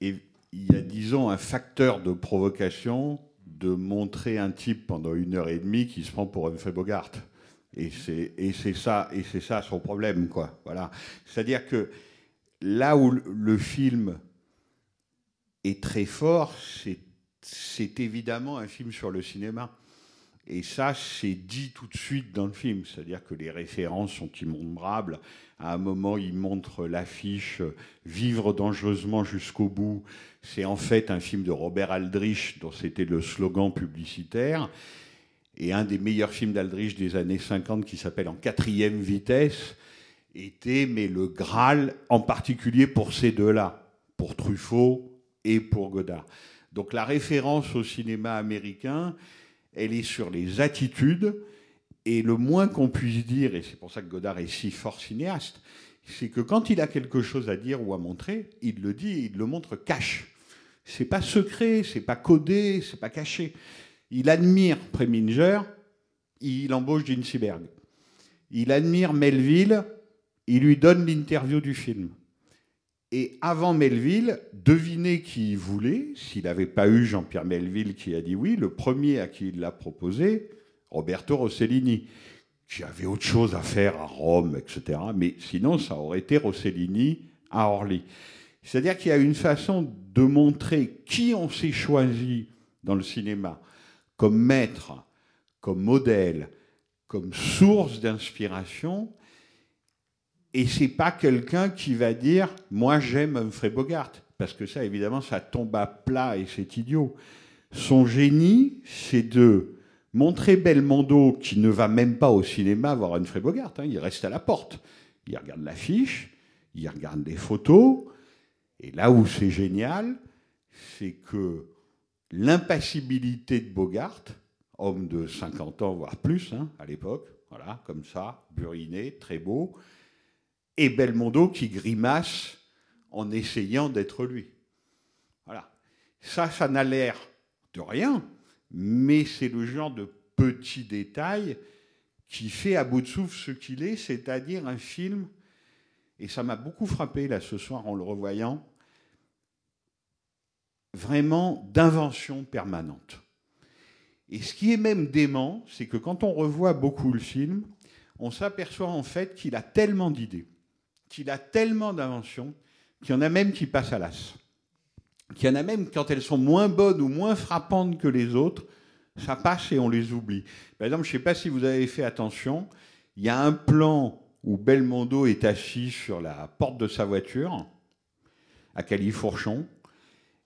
A: il y a, disons, un facteur de provocation de montrer un type pendant une heure et demie qui se prend pour Humphrey Bogart. Et c'est ça et c'est ça son problème, quoi. Voilà. C'est-à-dire que là où le- film est très fort, c'est évidemment un film sur le cinéma. Et ça, c'est dit tout de suite dans le film. C'est-à-dire que les références sont innombrables. À un moment, il montre l'affiche Vivre dangereusement jusqu'au bout. C'est en fait un film de Robert Aldrich, dont c'était le slogan publicitaire. Et un des meilleurs films d'Aldrich des années 50, qui s'appelle En quatrième vitesse, était mais le Graal, en particulier pour ces deux-là, pour Truffaut et pour Godard. Donc la référence au cinéma américain, elle est sur les attitudes, et le moins qu'on puisse dire, et c'est pour ça que Godard est si fort cinéaste, c'est que quand il a quelque chose à dire ou à montrer, il le dit et il le montre cash. C'est pas secret, c'est pas codé, c'est pas caché. Il admire Preminger, il embauche Gene Seberg. Il admire Melville, il lui donne l'interview du film. Et avant Melville, devinez qui il voulait, s'il n'avait pas eu Jean-Pierre Melville qui a dit oui, le premier à qui il l'a proposé, Roberto Rossellini, qui avait autre chose à faire à Rome, etc. Mais sinon, ça aurait été Rossellini à Orly. C'est-à-dire qu'il y a une façon de montrer qui on s'est choisi dans le cinéma comme maître, comme modèle, comme source d'inspiration. Et c'est pas quelqu'un qui va dire moi j'aime Humphrey Bogart parce que ça évidemment ça tombe à plat et c'est idiot. Son génie, c'est de montrer Belmondo qui ne va même pas au cinéma voir Humphrey Bogart, hein, il reste à la porte. Il regarde l'affiche, il regarde les photos, et là où c'est génial, c'est que l'impassibilité de Bogart, homme de 50 ans, voire plus, hein, à l'époque, voilà, comme ça, buriné, très beau, et Belmondo qui grimace en essayant d'être lui. Voilà. Ça, ça n'a l'air de rien, mais c'est le genre de petit détail qui fait à bout de souffle ce qu'il est, c'est-à-dire un film, et ça m'a beaucoup frappé là ce soir en le revoyant, vraiment d'invention permanente. Et ce qui est même dément, c'est que quand on revoit beaucoup le film, on s'aperçoit en fait qu'il a tellement d'idées, qu'il a tellement d'inventions, qu'il y en a même qui passent à l'as. Qu'il y en a même, quand elles sont moins bonnes ou moins frappantes que les autres, ça passe et on les oublie. Par exemple, je ne sais pas si vous avez fait attention, il y a un plan où Belmondo est assis sur la porte de sa voiture, à Califourchon,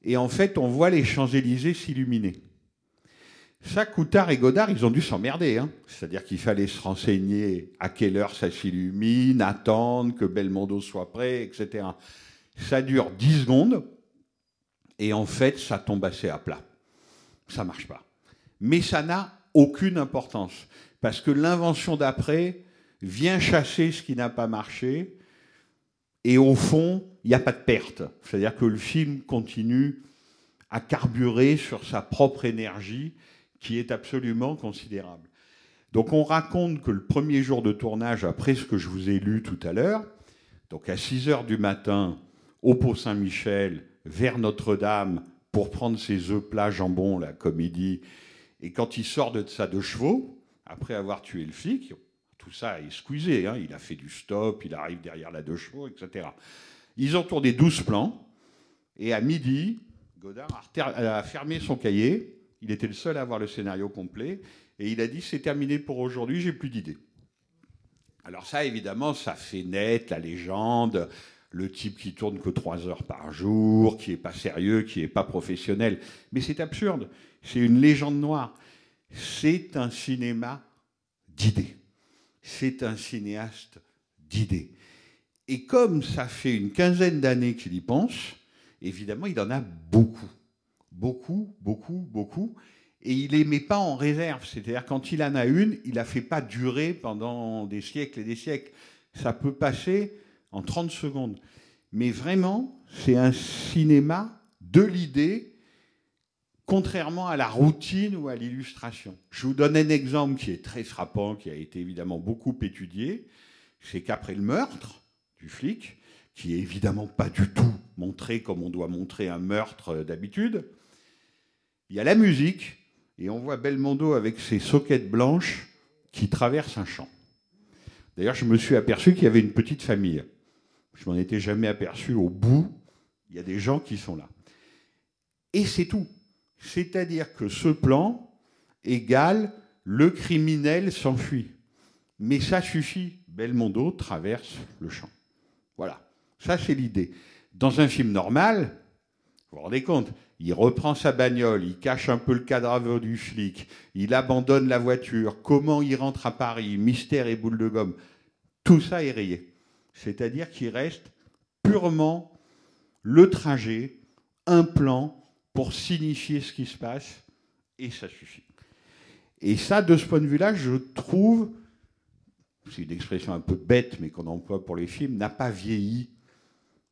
A: et en fait, on voit les Champs-Élysées s'illuminer. Ça, Coutard et Godard, ils ont dû s'emmerder. Hein. C'est-à-dire qu'il fallait se renseigner à quelle heure ça s'illumine, attendre que Belmondo soit prêt, etc. Ça dure 10 secondes, et en fait, ça tombe assez à plat. Ça marche pas. Mais ça n'a aucune importance, parce que l'invention d'après vient chasser ce qui n'a pas marché, et au fond, il n'y a pas de perte. C'est-à-dire que le film continue à carburer sur sa propre énergie, qui est absolument considérable. Donc on raconte que le premier jour de tournage, après ce que je vous ai lu tout à l'heure, donc à 6 heures du matin, au Pont Saint-Michel, vers Notre-Dame, pour prendre ses œufs plats jambon, la comédie, et quand il sort de sa de chevaux, après avoir tué le flic, tout ça est squeezé, hein, il a fait du stop, il arrive derrière la deux chevaux, etc. Ils ont tourné 12 plans, et à midi, Godard a fermé son cahier, il était le seul à avoir le scénario complet. Et il a dit c'est terminé pour aujourd'hui, j'ai plus d'idées. Alors ça, évidemment, ça fait naître la légende, le type qui tourne que trois heures par jour, qui est pas sérieux, qui est pas professionnel. Mais c'est absurde. C'est une légende noire. C'est un cinéma d'idées. C'est un cinéaste d'idées. Et comme ça fait une quinzaine d'années qu'il y pense, évidemment, il en a beaucoup. Beaucoup, beaucoup, beaucoup. Et il les met pas en réserve. C'est-à-dire, quand il en a une, il la fait pas durer pendant des siècles et des siècles. Ça peut passer en 30 secondes. Mais vraiment, c'est un cinéma de l'idée, contrairement à la routine ou à l'illustration. Je vous donne un exemple qui est très frappant, qui a été évidemment beaucoup étudié. C'est qu'après le meurtre du flic, qui est évidemment pas du tout montré comme on doit montrer un meurtre d'habitude, il y a la musique, et on voit Belmondo avec ses soquettes blanches qui traversent un champ. D'ailleurs, je me suis aperçu qu'il y avait une petite famille. Je m'en étais jamais aperçu. Au bout, il y a des gens qui sont là. Et c'est tout. C'est-à-dire que ce plan égale le criminel s'enfuit. Mais ça suffit. Belmondo traverse le champ. Voilà. Ça, c'est l'idée. Dans un film normal, vous vous rendez compte, il reprend sa bagnole, il cache un peu le cadavre du flic, il abandonne la voiture, comment il rentre à Paris, mystère et boule de gomme. Tout ça est rayé. C'est-à-dire qu'il reste purement le trajet, un plan pour signifier ce qui se passe, et ça suffit. Et ça, de ce point de vue-là, je trouve, c'est une expression un peu bête, mais qu'on emploie pour les films, n'a pas vieilli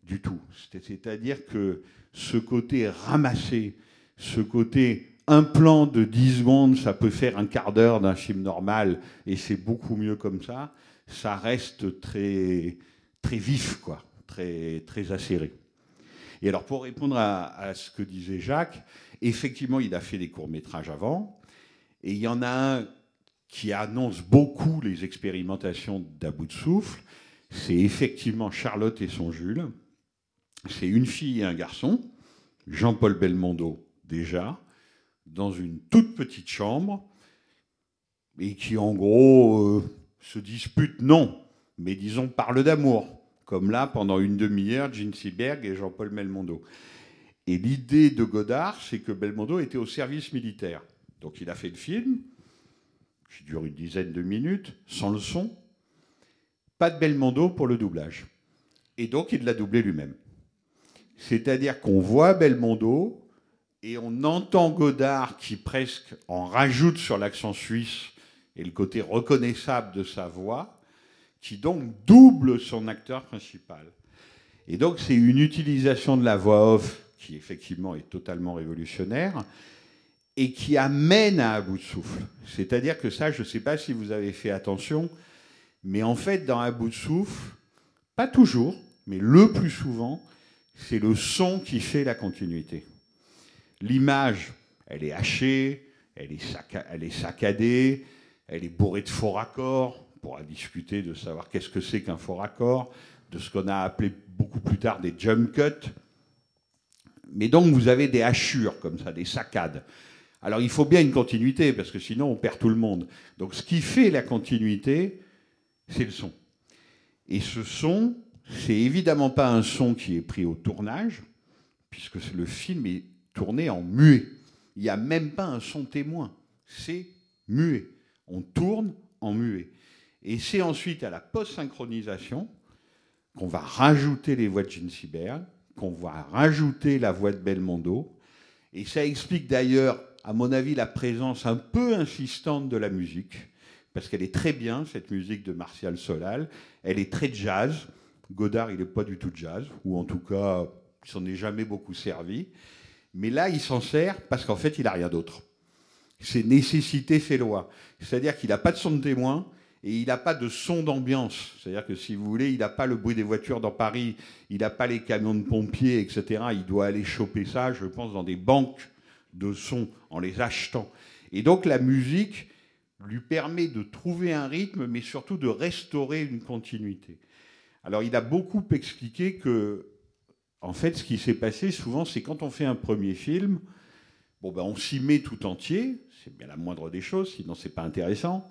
A: du tout. C'est-à-dire que ce côté ramassé, ce côté un plan de 10 secondes, ça peut faire un quart d'heure d'un film normal, et c'est beaucoup mieux comme ça, ça reste très, très vif, quoi, très, très acéré. Et alors, pour répondre à, ce que disait Jacques, effectivement, il a fait des courts-métrages avant, et il y en a un qui annonce beaucoup les expérimentations d'à bout de souffle, c'est effectivement Charlotte et son Jules, c'est une fille et un garçon, Jean-Paul Belmondo déjà, dans une toute petite chambre, et qui en gros euh, se disputent, non, mais disons parlent d'amour, comme là pendant une demi-heure, Gene Seberg et Jean-Paul Belmondo. Et l'idée de Godard, c'est que Belmondo était au service militaire. Donc il a fait le film, qui dure une dizaine de minutes, sans le son, pas de Belmondo pour le doublage. Et donc il l'a doublé lui-même. C'est-à-dire qu'on voit Belmondo et on entend Godard qui presque en rajoute sur l'accent suisse et le côté reconnaissable de sa voix, qui donc double son acteur principal. Et donc c'est une utilisation de la voix off qui effectivement est totalement révolutionnaire et qui amène à un bout de souffle. C'est-à-dire que ça, je ne sais pas si vous avez fait attention, mais en fait, dans un bout de souffle, pas toujours, mais le plus souvent, c'est le son qui fait la continuité. L'image, elle est hachée, elle est, saccadée, elle est bourrée de faux raccords. Pourra discuter de savoir qu'est-ce que c'est qu'un faux raccord, de ce qu'on a appelé beaucoup plus tard des jump cuts. Mais donc vous avez des hachures comme ça, des saccades. Alors il faut bien une continuité, parce que sinon on perd tout le monde. Donc ce qui fait la continuité, c'est le son. Et ce son, c'est évidemment pas un son qui est pris au tournage, puisque le film est tourné en muet. Il n'y a même pas un son témoin. C'est muet. On tourne en muet. Et c'est ensuite à la post-synchronisation qu'on va rajouter les voix de Gene Sibert, qu'on va rajouter la voix de Belmondo. Et ça explique d'ailleurs, à mon avis, la présence un peu insistante de la musique, parce qu'elle est très bien, cette musique de Martial Solal. Elle est très jazz. Godard, il n'est pas du tout jazz, ou en tout cas, il s'en est jamais beaucoup servi. Mais là, il s'en sert parce qu'en fait, il n'a rien d'autre. C'est nécessité fait loi. C'est-à-dire qu'il n'a pas de son de témoin et il n'a pas de son d'ambiance. C'est-à-dire que si vous voulez, il n'a pas le bruit des voitures dans Paris, il n'a pas les camions de pompiers, etc. Il doit aller choper ça, je pense, dans des banques de sons en les achetant. Et donc la musique lui permet de trouver un rythme, mais surtout de restaurer une continuité. Alors il a beaucoup expliqué que, en fait, ce qui s'est passé souvent, c'est quand on fait un premier film, bon ben on s'y met tout entier, c'est bien la moindre des choses, sinon c'est pas intéressant,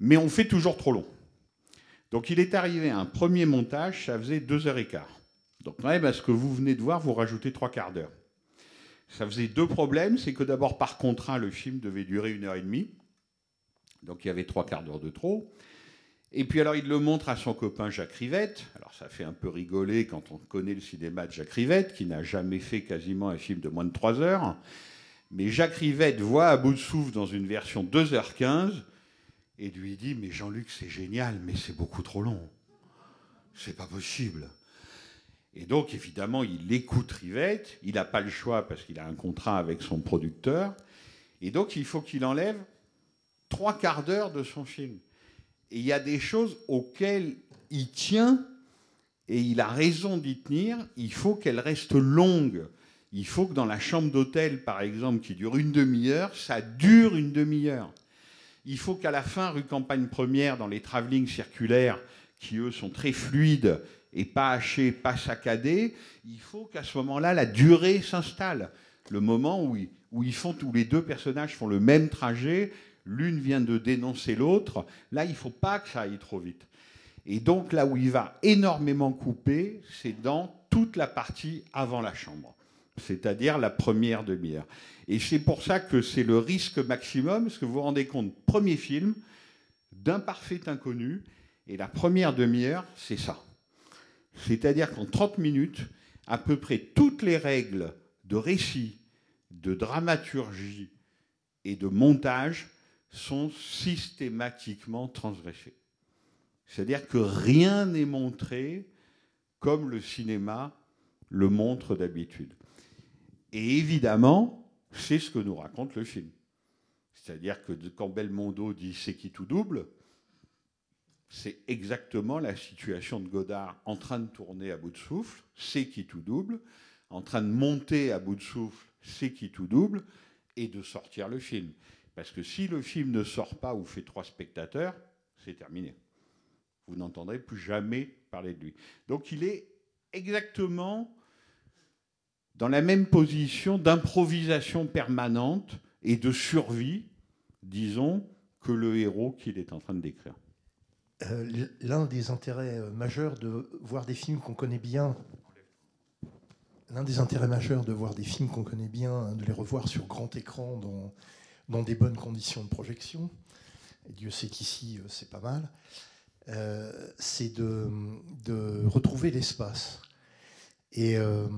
A: mais on fait toujours trop long. Donc il est arrivé à un premier montage, ça faisait deux heures et quart. Donc même, à ce que vous venez de voir, vous rajoutez trois quarts d'heure. Ça faisait deux problèmes, c'est que d'abord par contrat, le film devait durer une heure et demie, donc il y avait trois quarts d'heure de trop. Et puis alors il le montre à son copain Jacques Rivette. Alors ça fait un peu rigoler quand on connaît le cinéma de Jacques Rivette, qui n'a jamais fait quasiment un film de moins de 3 heures. Mais Jacques Rivette voit à bout de souffle dans une version 2h15 et lui dit Mais Jean-Luc, c'est génial, mais c'est beaucoup trop long. C'est pas possible. Et donc, évidemment, il écoute Rivette. Il n'a pas le choix parce qu'il a un contrat avec son producteur. Et donc, il faut qu'il enlève trois quarts d'heure de son film. Et il y a des choses auxquelles il tient et il a raison d'y tenir. Il faut qu'elles restent longues. Il faut que dans la chambre d'hôtel, par exemple, qui dure une demi-heure, ça dure une demi-heure. Il faut qu'à la fin, rue Campagne Première, dans les travelling circulaires, qui eux sont très fluides et pas hachés, pas saccadés, il faut qu'à ce moment-là, la durée s'installe. Le moment où ils, où ils font, les deux personnages font le même trajet, l'une vient de dénoncer l'autre, là, il ne faut pas que ça aille trop vite. Et donc, là où il va énormément couper, c'est dans toute la partie avant la chambre, c'est-à-dire la première demi-heure. Et c'est pour ça que c'est le risque maximum, parce que vous vous rendez compte, premier film, d'un parfait inconnu, et la première demi-heure, c'est ça. C'est-à-dire qu'en 30 minutes, à peu près toutes les règles de récit, de dramaturgie et de montage sont systématiquement transgressées. C'est-à-dire que rien n'est montré comme le cinéma le montre d'habitude. Et évidemment, c'est ce que nous raconte le film. C'est-à-dire que quand Belmondo dit c'est qui tout double, c'est exactement la situation de Godard en train de tourner à bout de souffle, c'est qui tout double, en train de monter à bout de souffle, c'est qui tout double, et de sortir le film. Parce que si le film ne sort pas ou fait trois spectateurs, c'est terminé. Vous n'entendrez plus jamais parler de lui. Donc il est exactement dans la même position d'improvisation permanente et de survie, disons, que le héros qu'il est en train de décrire.
F: Euh, l'un des intérêts euh, majeurs de voir des films qu'on connaît bien, l'un des intérêts majeurs de voir des films qu'on connaît bien, hein, de les revoir sur grand écran dans, dans des bonnes conditions de projection, et Dieu sait qu'ici euh, c'est pas mal, c'est de, de, retrouver l'espace. Et euh,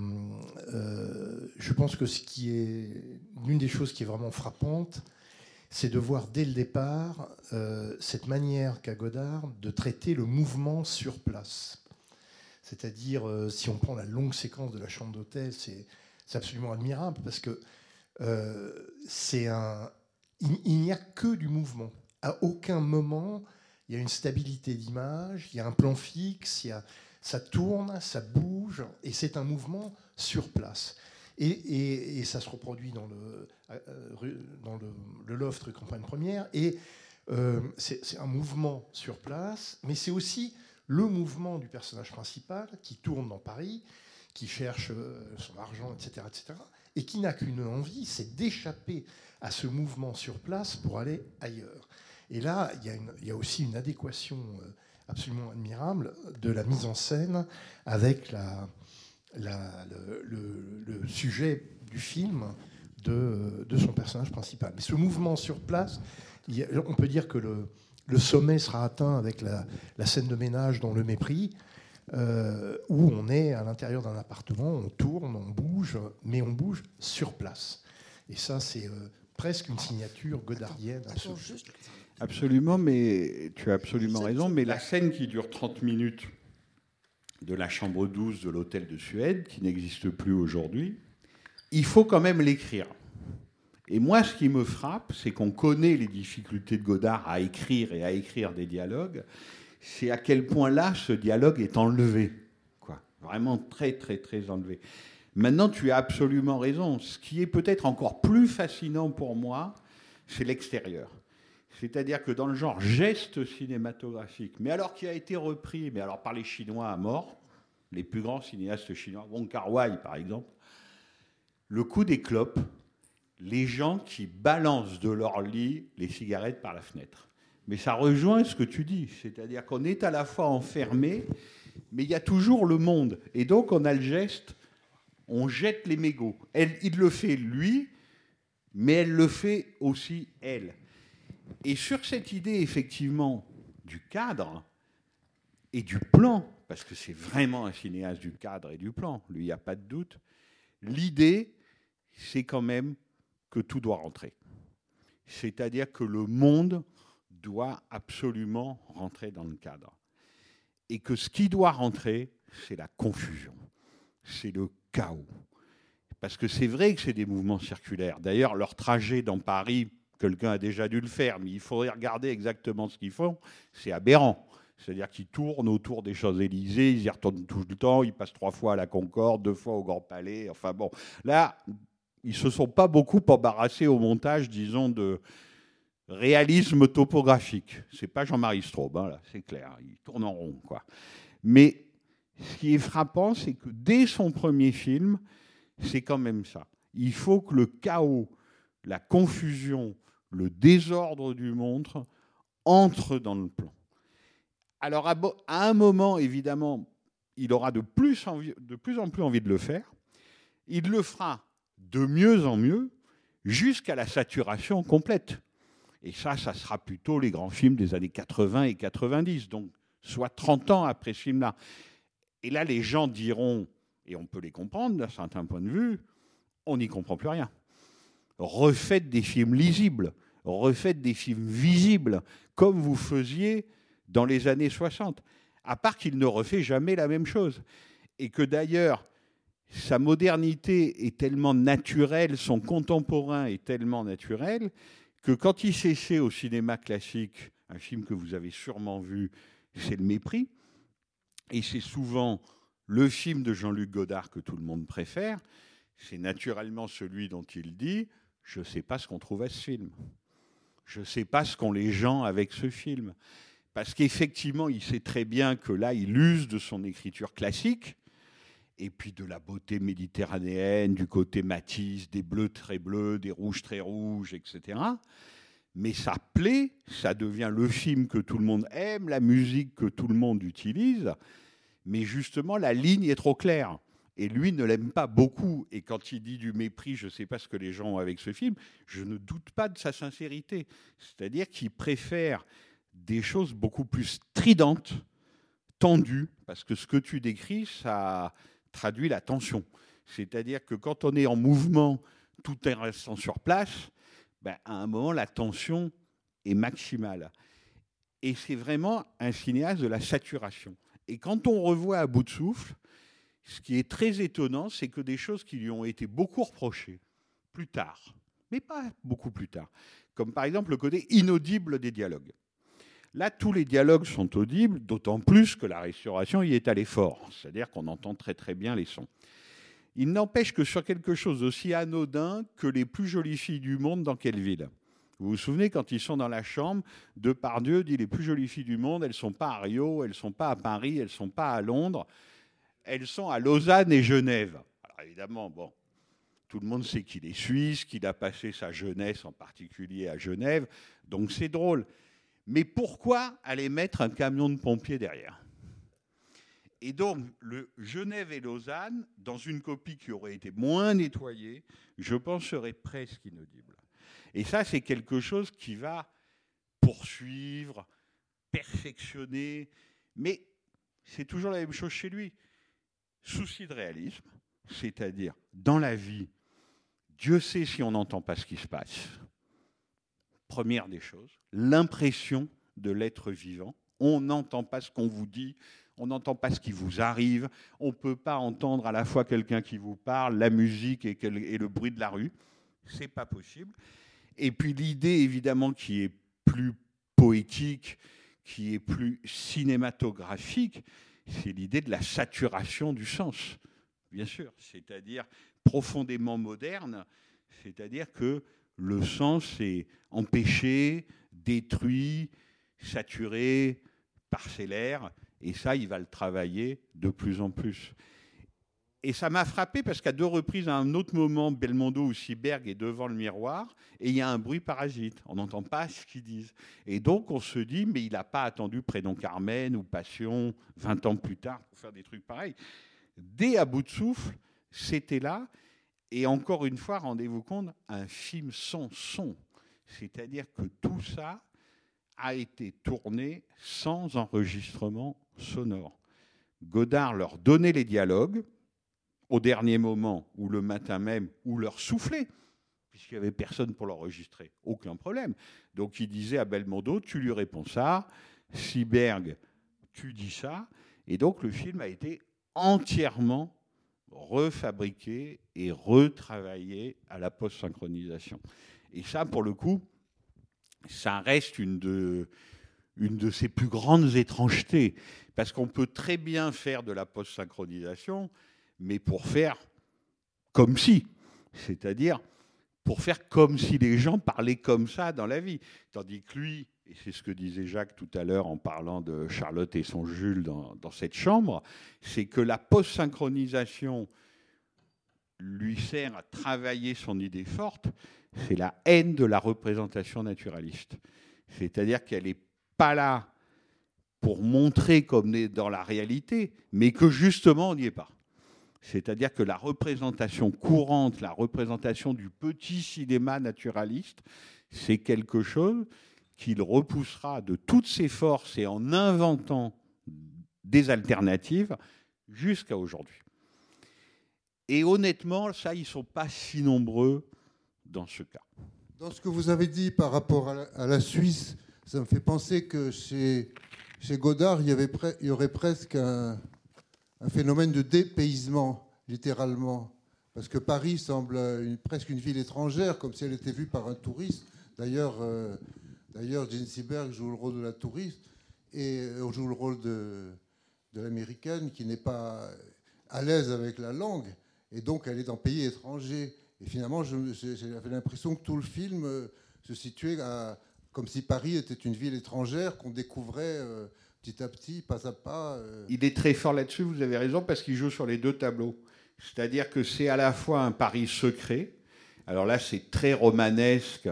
F: euh, je pense que ce qui est l'une des choses qui est vraiment frappante, c'est de voir dès le départ euh, cette manière qu'a Godard de traiter le mouvement sur place. C'est-à-dire, si on prend la longue séquence de la chambre d'hôtel, c'est absolument admirable parce que un, il n'y a que du mouvement. À aucun moment, il y a une stabilité d'image, il y a un plan fixe, il y a, ça tourne, ça bouge, et c'est un mouvement sur place. Et, ça se reproduit dans le, euh, rue- dans le, loft rue Campagne Première. Et euh, c'est un mouvement sur place, mais c'est aussi le mouvement du personnage principal qui tourne dans Paris, qui cherche euh, son argent, etc., etc., et qui n'a qu'une envie, c'est d'échapper à ce mouvement sur place pour aller ailleurs. Et là, il y a, aussi une adéquation euh, absolument admirable de la mise en scène avec la, la- le, le- le sujet du film de, de son personnage principal. Mais ce mouvement sur place, il on peut dire que le, le sommet sera atteint avec la, la scène de ménage dans Le Mépris, euh, où on est à l'intérieur d'un appartement, on tourne, on bouge, mais on bouge sur place. Et ça, c'est euh, presque une signature godardienne absolue.
A: Absolument, mais tu as absolument raison. Mais la scène qui dure 30 minutes de la chambre 12 de l'hôtel de Suède, qui n'existe plus aujourd'hui, il faut quand même l'écrire. Et moi, ce qui me frappe, c'est qu'on connaît les difficultés de Godard à écrire et à écrire des dialogues. C'est à quel point là, ce dialogue est enlevé. Quoi. Vraiment très, très, très enlevé. Maintenant, tu as absolument raison. Ce qui est peut-être encore plus fascinant pour moi, c'est l'extérieur. C'est-à-dire que dans le genre geste cinématographique, mais alors qui a été repris, mais alors par les Chinois à mort, les plus grands cinéastes chinois, Wong Kar-wai par exemple, le coup des clopes, les gens qui balancent de leur lit les cigarettes par la fenêtre. Mais ça rejoint ce que tu dis, c'est-à-dire qu'on est à la fois enfermé, mais il y a toujours le monde. Et donc on a le geste, on jette les mégots. Il le fait lui, mais elle le fait aussi elle. Et sur cette idée, effectivement, du cadre et du plan, parce que c'est vraiment un cinéaste du cadre et du plan, lui, il n'y a pas de doute, l'idée, c'est quand même que tout doit rentrer. C'est-à-dire que le monde doit absolument rentrer dans le cadre. Et que ce qui doit rentrer, c'est la confusion, c'est le chaos. Parce que c'est vrai que c'est des mouvements circulaires. D'ailleurs, leur trajet dans Paris, quelqu'un a déjà dû le faire, mais il faudrait regarder exactement ce qu'ils font. C'est aberrant. C'est-à-dire qu'ils tournent autour des Champs-Élysées, ils y retournent tout le temps, ils passent trois fois à la Concorde, deux fois au Grand Palais. Enfin bon, là, ils se sont pas beaucoup embarrassés au montage, disons, de réalisme topographique. C'est pas Jean-Marie Straub, hein, là, c'est clair. Il tourne en rond, quoi. Mais ce qui est frappant, c'est que dès son premier film, c'est quand même ça. Il faut que le chaos, la confusion, le désordre du monde entrent dans le plan. Alors, à, un moment, évidemment, il aura de plus, envie- de plus en plus envie de le faire. Il le fera de mieux en mieux jusqu'à la saturation complète. Et ça, ça sera plutôt les grands films des années 80 et 90, donc soit 30 ans après ce film-là. Et là, les gens diront, et on peut les comprendre d'un certain point de vue, on n'y comprend plus rien. Refaites des films lisibles, refaites des films visibles, comme vous faisiez dans les années 60. À part qu'il ne refait jamais la même chose. Et que d'ailleurs, sa modernité est tellement naturelle, son contemporain est tellement naturel, que quand il s'essaie au cinéma classique, un film que vous avez sûrement vu, c'est Le Mépris, et c'est souvent le film de Jean-Luc Godard que tout le monde préfère, c'est naturellement celui dont il dit Je ne sais pas ce qu'on trouve à ce film. Je ne sais pas ce qu'ont les gens avec ce film. Parce qu'effectivement, il sait très bien que là, il use de son écriture classique, et puis de la beauté méditerranéenne, du côté Matisse, des bleus très bleus, des rouges très rouges, etc. Mais ça plaît, ça devient le film que tout le monde aime, la musique que tout le monde utilise, mais justement, la ligne est trop claire. Et lui ne l'aime pas beaucoup. Et quand il dit du mépris, je ne sais pas ce que les gens ont avec ce film, je ne doute pas de sa sincérité. C'est-à-dire qu'il préfère des choses beaucoup plus stridentes, tendues, parce que ce que tu décris, ça traduit la tension. C'est-à-dire que quand on est en mouvement, tout en restant sur place, ben, à un moment, la tension est maximale. Et c'est vraiment un cinéaste de la saturation. Et quand on revoit à bout de souffle, ce qui est très étonnant, c'est que des choses qui lui ont été beaucoup reprochées plus tard, mais pas beaucoup plus tard, comme par exemple le côté inaudible des dialogues. Là, tous les dialogues sont audibles, d'autant plus que la restauration y est allée fort, c'est-à-dire qu'on entend très très bien les sons. Il n'empêche que sur quelque chose aussi anodin que les plus jolies filles du monde dans quelle ville Vous vous souvenez quand ils sont dans la chambre, Depardieu dit les plus jolies filles du monde, elles ne sont pas à Rio, elles ne sont pas à Paris, elles ne sont pas à Londres, elles sont à Lausanne et Genève. Alors évidemment, bon, tout le monde sait qu'il est suisse, qu'il a passé sa jeunesse en particulier à Genève, donc c'est drôle. Mais pourquoi aller mettre un camion de pompiers derrière? Et donc, le Genève et Lausanne, dans une copie qui aurait été moins nettoyée, je pense serait presque inaudible. Et ça, c'est quelque chose qui va poursuivre, perfectionner, mais c'est toujours la même chose chez lui. Souci de réalisme, c'est-à-dire dans la vie, Dieu sait si on n'entend pas ce qui se passe. Première des choses, l'impression de l'être vivant. On n'entend pas ce qu'on vous dit, on n'entend pas ce qui vous arrive, on ne peut pas entendre à la fois quelqu'un qui vous parle, la musique et, le bruit de la rue. C'est pas possible. Et puis l'idée, évidemment, qui est plus poétique, qui est plus cinématographique, c'est l'idée de la saturation du sens, bien sûr, c'est-à-dire profondément moderne, c'est-à-dire que le sens est empêché, détruit, saturé, parcellaire, et ça, il va le travailler de plus en plus. Et ça m'a frappé parce qu'à deux reprises, à un autre moment, Belmondo ou Siberg est devant le miroir et il y a un bruit parasite. On n'entend pas ce qu'ils disent. Et donc, on se dit, mais il n'a pas attendu Prénom Carmen ou Passion 20 ans plus tard pour faire des trucs pareils. Dès à bout de souffle, c'était là. Et encore une fois, rendez-vous compte, un film sans son. C'est-à-dire que tout ça a été tourné sans enregistrement sonore. Godard leur donnait les dialogues au dernier moment ou le matin même ou leur soufflait, puisqu'il n'y avait personne pour l'enregistrer. Aucun problème. Donc il disait à Belmondo, tu lui réponds ça, Siberg, tu dis ça. Et donc le film a été entièrement refabriqué et retravaillé à la post-synchronisation. Et ça, pour le coup, ça reste une de, une de ses plus grandes étrangetés, parce qu'on peut très bien faire de la post-synchronisation, mais pour faire comme si, c'est-à-dire pour faire comme si les gens parlaient comme ça dans la vie. Tandis que lui, et c'est ce que disait Jacques tout à l'heure en parlant de Charlotte et son Jules dans, cette chambre, c'est que la post-synchronisation lui sert à travailler son idée forte, c'est la haine de la représentation naturaliste. C'est-à-dire qu'elle n'est pas là pour montrer comme est dans la réalité, mais que justement on n'y est pas. C'est-à-dire que la représentation courante, la représentation du petit cinéma naturaliste, c'est quelque chose qu'il repoussera de toutes ses forces et en inventant des alternatives jusqu'à aujourd'hui. Et honnêtement, ça, ils ne sont pas si nombreux dans ce cas.
G: Dans ce que vous avez dit par rapport à la, Suisse, ça me fait penser que chez, Godard, il y aurait presque un, phénomène de dépaysement, littéralement. Parce que Paris semble presque une ville étrangère, comme si elle était vue par un touriste. D'ailleurs, euh, Jane Seberg joue le rôle de la touriste et euh, joue le rôle de, de l'américaine qui n'est pas à l'aise avec la langue. Et donc, elle est en pays étranger. Et finalement, j'avais l'impression que tout le film euh, se situait comme si Paris était une ville étrangère qu'on découvrait euh, petit à petit, pas à pas. Euh.
A: Il est très fort là-dessus, vous avez raison, parce qu'il joue sur les deux tableaux. C'est-à-dire que c'est à la fois un Paris secret, alors là c'est très romanesque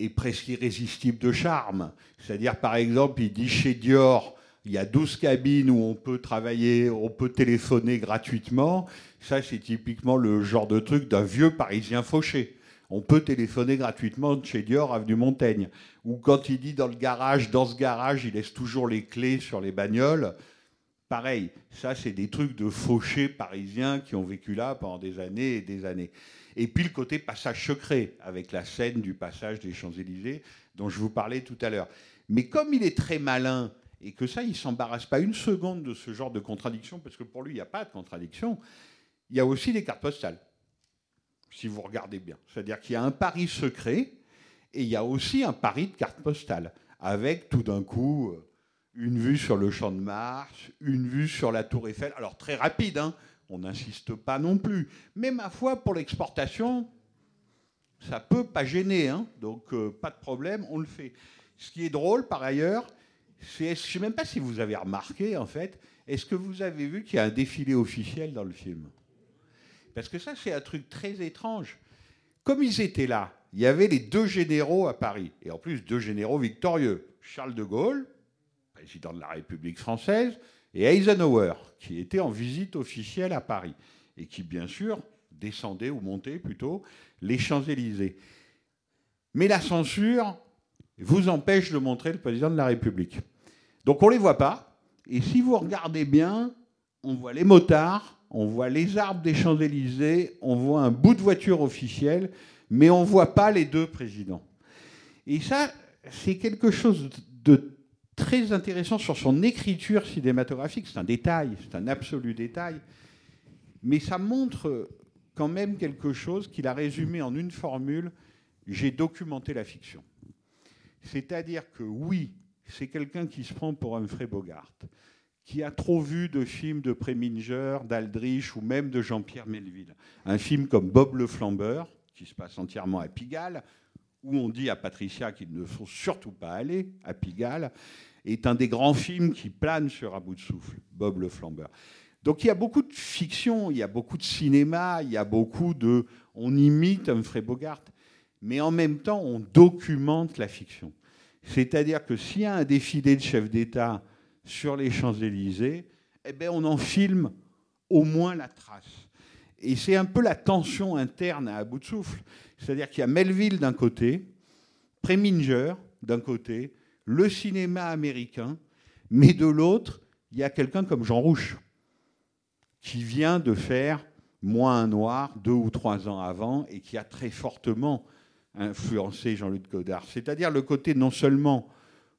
A: et presque irrésistible de charme. C'est-à-dire par exemple, il dit chez Dior, il y a 12 cabines où on peut travailler, on peut téléphoner gratuitement. Ça, c'est typiquement le genre de truc d'un vieux Parisien fauché. On peut téléphoner gratuitement chez Dior, avenue Montaigne. Ou quand il dit dans le garage, dans ce garage, il laisse toujours les clés sur les bagnoles. Pareil, ça, c'est des trucs de fauchés parisiens qui ont vécu là pendant des années et des années. Et puis le côté passage secret, avec la scène du passage des Champs-Élysées, dont je vous parlais tout à l'heure. Mais comme il est très malin et que ça, il ne s'embarrasse pas une seconde de ce genre de contradiction, parce que pour lui, il n'y a pas de contradiction, il y a aussi des cartes postales, si vous regardez bien. C'est-à-dire qu'il y a un pari secret, et il y a aussi un pari de cartes postales, avec tout d'un coup une vue sur le champ de Mars, une vue sur la tour Eiffel, alors très rapide, hein, on n'insiste pas non plus. Mais ma foi, pour l'exportation, ça peut pas gêner, hein. donc euh, pas de problème, on le fait. Ce qui est drôle, par ailleurs, c'est, je ne sais même pas si vous avez remarqué, en fait, est-ce que vous avez vu qu'il y a un défilé officiel dans le film? Parce que ça, c'est un truc très étrange. Comme ils étaient là, il y avait les deux généraux à Paris, et en plus deux généraux victorieux, Charles de Gaulle, président de la République française, et Eisenhower, qui était en visite officielle à Paris, et qui, bien sûr, descendait ou montait plutôt les Champs-Élysées. Mais la censure vous empêche de montrer le président de la République. Donc on ne les voit pas, et si vous regardez bien, on voit les motards, on voit les arbres des Champs-Élysées, on voit un bout de voiture officielle, mais on ne voit pas les deux présidents. Et ça, c'est quelque chose de très intéressant sur son écriture cinématographique. C'est un détail, c'est un absolu détail. Mais ça montre quand même quelque chose qu'il a résumé en une formule j'ai documenté la fiction. C'est-à-dire que oui, c'est quelqu'un qui se prend pour Humphrey Bogart, qui a trop vu de films de Preminger, d'Aldrich ou même de Jean-Pierre Melville. Un film comme Bob le Flambeur, qui se passe entièrement à Pigalle, où on dit à Patricia qu'il ne faut surtout pas aller à Pigalle, est un des grands films qui plane sur un bout de souffle, Bob le Flambeur. Donc il y a beaucoup de fiction, il y a beaucoup de cinéma, il y a beaucoup de... On imite Humphrey Bogart, mais en même temps on documente la fiction. C'est-à-dire que s'il y a un défilé de chefs d'État sur les Champs-Élysées, eh bien on en filme au moins la trace. Et c'est un peu la tension interne à bout de souffle. C'est-à-dire qu'il y a Melville d'un côté, Preminger d'un côté, le cinéma américain, mais de l'autre, il y a quelqu'un comme Jean Rouche, qui vient de faire Moins un noir deux ou trois ans avant et qui a très fortement influencé Jean-Luc Godard. C'est-à-dire le côté non seulement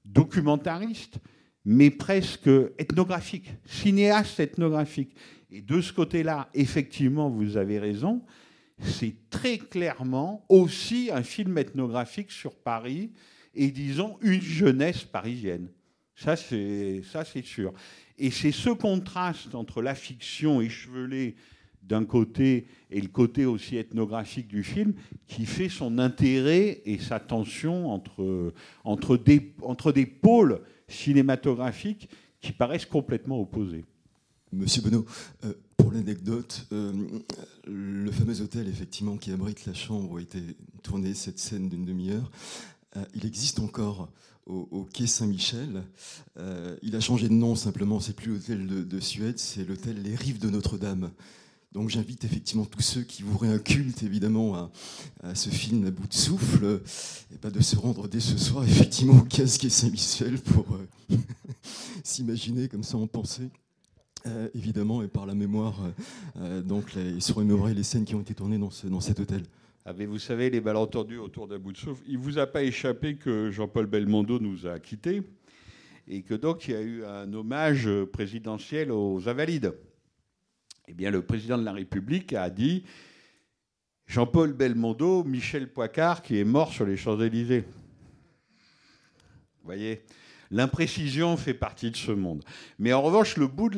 A: documentariste, mais presque ethnographique, cinéaste ethnographique. Et de ce côté-là, effectivement, vous avez raison, c'est très clairement aussi un film ethnographique sur Paris et disons une jeunesse parisienne. Ça, c'est, ça, c'est sûr. Et c'est ce contraste entre la fiction échevelée d'un côté et le côté aussi ethnographique du film qui fait son intérêt et sa tension entre, entre, des, entre des pôles cinématographiques qui paraissent complètement opposés.
D: Monsieur Benoît, euh, pour l'anecdote, euh, le fameux hôtel effectivement qui abrite la chambre où a été tournée cette scène d'une demi-heure, euh, il existe encore au, quai Saint-Michel. Il a changé de nom simplement, c'est plus l'hôtel de, Suède, c'est l'hôtel Les Rives de Notre-Dame. Donc j'invite effectivement tous ceux qui voudraient un culte évidemment à, ce film à bout de souffle, et pas de se rendre dès ce soir effectivement au quai Saint-Michel pour euh, s'imaginer comme ça en pensée. évidemment, et par la mémoire, donc les, se remémorer les scènes qui ont été tournées dans, ce, dans cet hôtel.
A: Avez, vous savez, les malentendus autour d'un bout de souffle. Il ne vous a pas échappé que Jean-Paul Belmondo nous a quittés et que donc il y a eu un hommage présidentiel aux Invalides. Eh bien, le président de la République a dit Jean-Paul Belmondo, Michel Poicard, qui est mort sur les Champs-Élysées. Vous voyez L'imprécision fait partie de ce monde. Mais en revanche, le bout de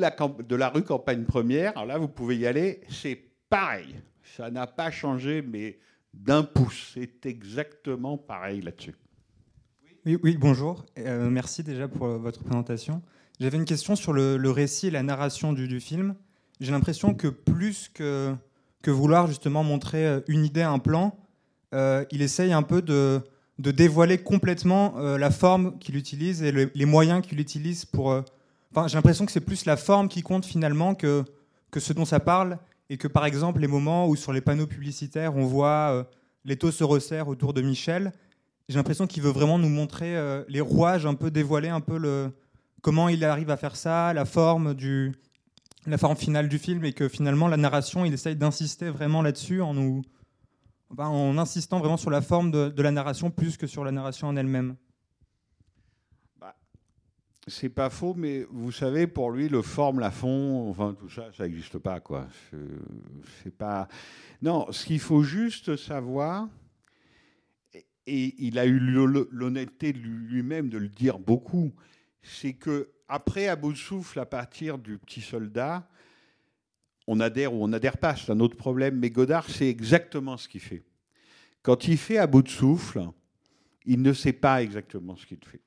A: la, rue Campagne Première, alors là, vous pouvez y aller, c'est pareil. Ça n'a pas changé, mais d'un pouce. C'est exactement pareil là-dessus.
H: Oui, bonjour. Euh, merci déjà pour votre présentation. J'avais une question sur le, récit et la narration du, film. J'ai l'impression que plus que, que vouloir justement montrer euh, une idée, un plan, euh, il essaye un peu de, de dévoiler complètement la forme qu'il utilise et les moyens qu'il utilise pour... J'ai l'impression que c'est plus la forme qui compte finalement que, que ce dont ça parle et que par exemple les moments où sur les panneaux publicitaires on voit euh, les taux se resserrent autour de Michel, j'ai l'impression qu'il veut vraiment nous montrer euh, les rouages, un peu dévoiler un peu le comment il arrive à faire ça, la forme du la forme finale du film et que finalement la narration il essaye d'insister vraiment là-dessus en nous en insistant vraiment sur la forme de la narration plus que sur la narration en elle-même.
A: C'est pas faux, mais vous savez, pour lui, le forme, la fond, enfin tout ça, ça n'existe pas, quoi. C'est pas. Non, ce qu'il faut juste savoir, et il a eu l'honnêteté lui-même de le dire beaucoup, c'est que après à bout de souffle, à partir du petit soldat, on adhère ou on n'adhère pas, c'est un autre problème, mais Godard, c'est exactement ce qu'il fait. Quand il fait à bout de souffle, il ne sait pas exactement ce qu'il fait.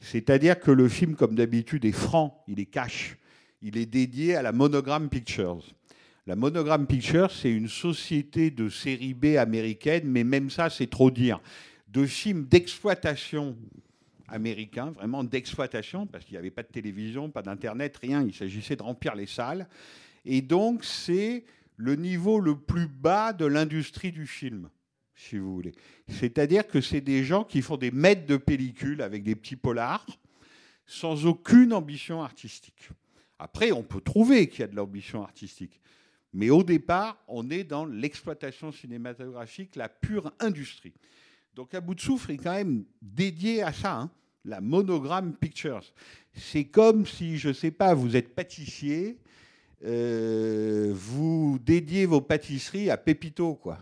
A: C'est-à-dire que le film, comme d'habitude, est franc, il est cash. Il est dédié à la Monogram Pictures. La Monogram Pictures, c'est une société de série B américaine, mais même ça, c'est trop dire. De films d'exploitation américains, vraiment d'exploitation, parce qu'il n'y avait pas de télévision, pas d'internet, rien. Il s'agissait de remplir les salles. Et donc, c'est le niveau le plus bas de l'industrie du film, si vous voulez. C'est-à-dire que c'est des gens qui font des mètres de pellicule avec des petits polars, sans aucune ambition artistique. Après, on peut trouver qu'il y a de l'ambition artistique. Mais au départ, on est dans l'exploitation cinématographique, la pure industrie. Donc, à bout de souffle est quand même dédié à ça, hein, la Monogram Pictures. C'est comme si, je ne sais pas, vous êtes pâtissier, euh, vous dédiez vos pâtisseries à Pépito, quoi.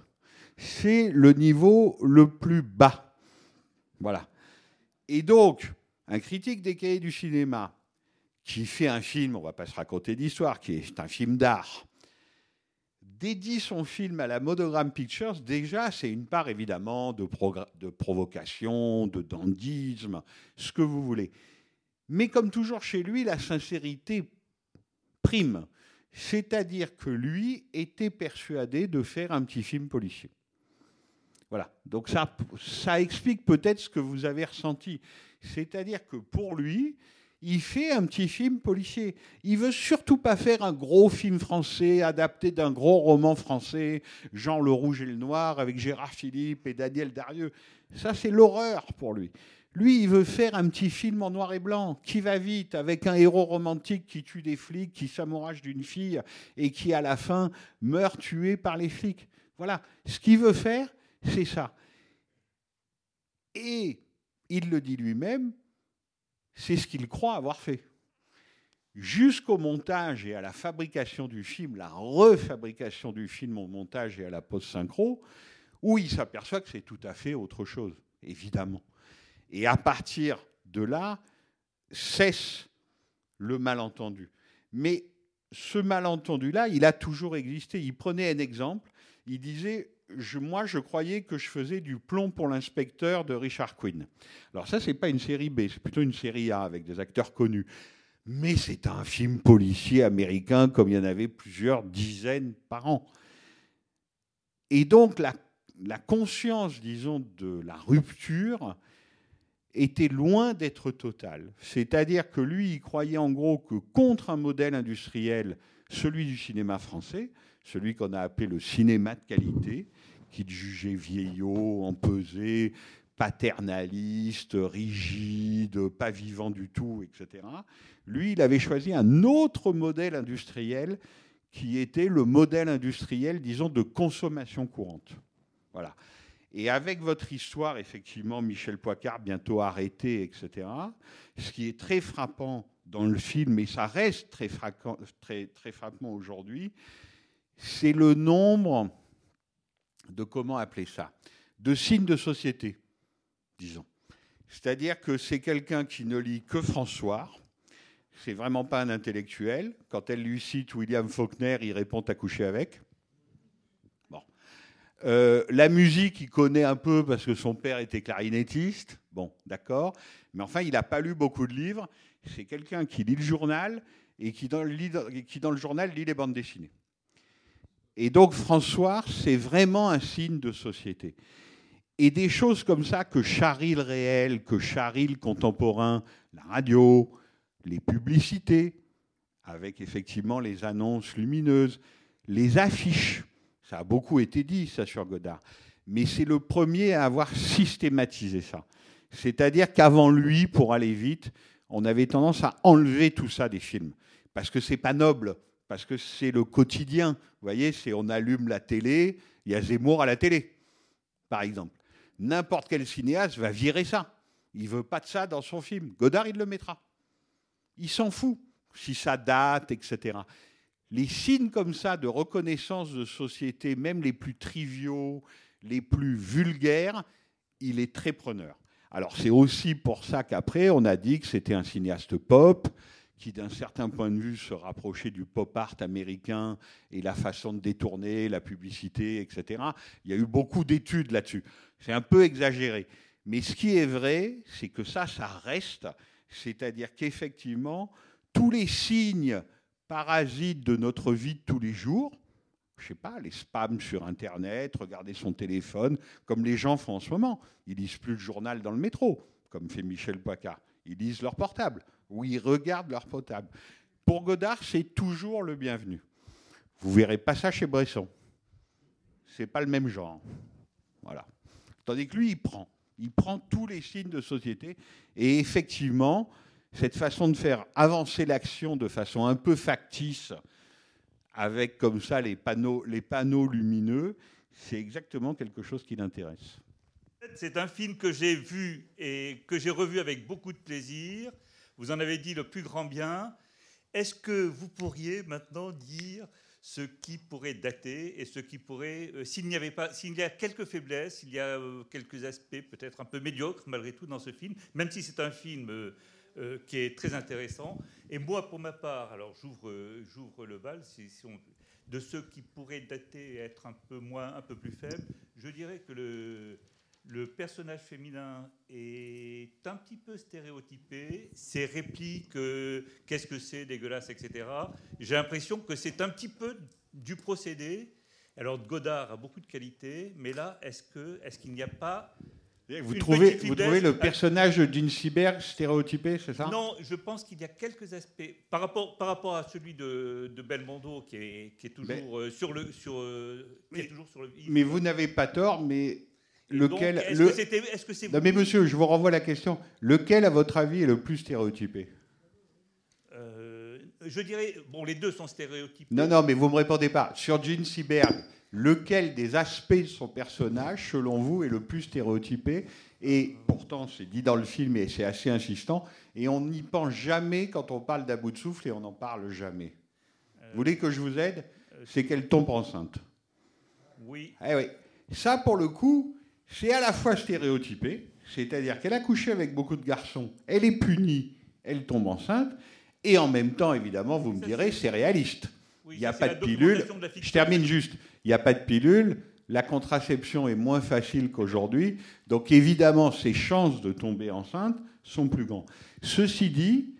A: C'est le niveau le plus bas. Voilà. Et donc, un critique des cahiers du cinéma qui fait un film, on ne va pas se raconter d'histoire, qui est un film d'art, dédie son film à la Monogram Pictures, déjà, c'est une part évidemment de, de, provocation, de dandisme, ce que vous voulez. Mais comme toujours chez lui, la sincérité prime. C'est-à-dire que lui était persuadé de faire un petit film policier. Voilà. Donc ça, ça explique peut-être ce que vous avez ressenti. C'est-à-dire que pour lui, il fait un petit film policier. Il veut surtout pas faire un gros film français adapté d'un gros roman français, Jean le Rouge et le Noir, avec Gérard Philippe et Daniel Darieux. Ça, c'est l'horreur pour lui. Lui, il veut faire un petit film en noir et blanc, qui va vite, avec un héros romantique qui tue des flics, qui s'amourage d'une fille et qui, à la fin, meurt tué par les flics. Voilà. Ce qu'il veut faire, c'est ça. Et il le dit lui-même, c'est ce qu'il croit avoir fait. Jusqu'au montage et à la fabrication du film, la refabrication du film au montage et à la post-synchro, où il s'aperçoit que c'est tout à fait autre chose, évidemment. Et à partir de là, cesse le malentendu. Mais ce malentendu-là, il a toujours existé. Il prenait un exemple, il disait moi, je croyais que je faisais du plomb pour l'inspecteur de Richard Quinn. Alors ça, c'est pas une série B, c'est plutôt une série A avec des acteurs connus. Mais c'est un film policier américain comme il y en avait plusieurs dizaines par an. Et donc la, la conscience, disons, de la rupture était loin d'être totale. C'est-à-dire que lui, il croyait en gros que contre un modèle industriel, celui du cinéma français, celui qu'on a appelé le cinéma de qualité, qu'il jugeait vieillot, empesé, paternaliste, rigide, pas vivant du tout, etc. Lui, il avait choisi un autre modèle industriel qui était le modèle industriel, disons, de consommation courante. Voilà. Et avec votre histoire, effectivement, Michel Poicard, bientôt arrêté, etc., ce qui est très frappant dans le film, et ça reste très, très, très frappant aujourd'hui, c'est le nombre de comment appeler ça, de signes de société, disons. C'est-à-dire que c'est quelqu'un qui ne lit que François, c'est vraiment pas un intellectuel. Quand elle lui cite William Faulkner, il répond à coucher avec. Bon. Euh, la musique, il connaît un peu parce que son père était clarinettiste. Bon, d'accord. Mais enfin, il n'a pas lu beaucoup de livres. C'est quelqu'un qui lit le journal et qui dans, le, qui, dans le journal, lit les bandes dessinées. Et donc François, c'est vraiment un signe de société. Et des choses comme ça que charrie le réel, que charrie le contemporain, la radio, les publicités, avec effectivement les annonces lumineuses, les affiches, ça a beaucoup été dit, ça, sur Godard. Mais c'est le premier à avoir systématisé ça. C'est-à-dire qu'avant lui, pour aller vite, on avait tendance à enlever tout ça des films. Parce que c'est pas noble parce que c'est le quotidien. Vous voyez, on allume la télé, il y a Zemmour à la télé, par exemple. N'importe quel cinéaste va virer ça. Il veut pas de ça dans son film. Godard, il le mettra. Il s'en fout si ça date, etc. Les signes comme ça de reconnaissance de société, même les plus triviaux, les plus vulgaires, il est très preneur. Alors c'est aussi pour ça qu'après, on a dit que c'était un cinéaste pop, qui, d'un certain point de vue, se rapprochait du pop art américain et la façon de détourner la publicité, etc. Il y a eu beaucoup d'études là-dessus. C'est un peu exagéré. Mais ce qui est vrai, c'est que ça, ça reste. C'est-à-dire qu'effectivement, tous les signes parasites de notre vie de tous les jours, je sais pas, les spams sur Internet, regarder son téléphone, comme les gens font en ce moment. Ils lisent plus le journal dans le métro, comme fait Michel Poicard. Ils lisent leur portable ou ils regardent leur portable. Pour Godard, c'est toujours le bienvenu. Vous verrez pas ça chez Bresson. C'est pas le même genre. Voilà. Tandis que lui, il prend. Il prend tous les signes de société. Et effectivement, cette façon de faire avancer l'action de façon un peu factice, avec comme ça les panneaux lumineux, c'est exactement quelque chose qui l'intéresse.
I: C'est un film que j'ai vu et que j'ai revu avec beaucoup de plaisir. Vous en avez dit le plus grand bien. Est-ce que vous pourriez maintenant dire ce qui pourrait dater et ce qui pourrait, euh, s'il n'y avait pas, s'il y a quelques faiblesses, il y a euh, quelques aspects peut-être un peu médiocres malgré tout dans ce film, même si c'est un film euh, qui est très intéressant. Et moi, pour ma part, alors j'ouvre, le bal, de ceux qui pourraient dater et être un peu moins, un peu plus faibles, je dirais que le, le personnage féminin est un petit peu stéréotypé. Ses répliques, euh, qu'est-ce que c'est, dégueulasse, etc. J'ai l'impression que c'est un petit peu du procédé. Alors Godard a beaucoup de qualités, mais là, est-ce qu'il n'y a pas
A: vous trouvez, vous trouvez le personnage d'Insiberg stéréotypé, c'est ça?
I: Non, je pense qu'il y a quelques aspects par rapport, par rapport à celui de, de Belmondo qui est, qui est toujours euh, sur le sur euh, qui est toujours sur le.
A: Mais vous n'avez pas tort, mais lequel
I: donc, est-ce
A: le-
I: que c'était- est-ce que c'est
A: Non mais monsieur, je vous renvoie la question. Lequel, à votre avis, est le plus stéréotypé
I: Euh, je dirais, bon, les deux sont stéréotypés.
A: Non, non, mais vous me répondez pas. Sur Gene Seberg, lequel des aspects de son personnage, selon vous, est le plus stéréotypé Et pourtant, c'est dit dans le film et c'est assez insistant. Et on n'y pense jamais quand on parle d'à bout de souffle et on n'en parle jamais. Vous voulez que je vous aide C'est qu'elle tombe enceinte.
I: Oui.
A: Eh oui. Ça, pour le coup, c'est à la fois stéréotypé, c'est-à-dire qu'elle a couché avec beaucoup de garçons, elle est punie, elle tombe enceinte, et en même temps, évidemment, vous me direz, c'est réaliste. Il n'y a pas de pilule.
I: de.
A: Je termine juste. Il n'y a pas de pilule. La contraception est moins facile qu'aujourd'hui. Donc, évidemment, ses chances de tomber enceinte sont plus grandes. Ceci dit,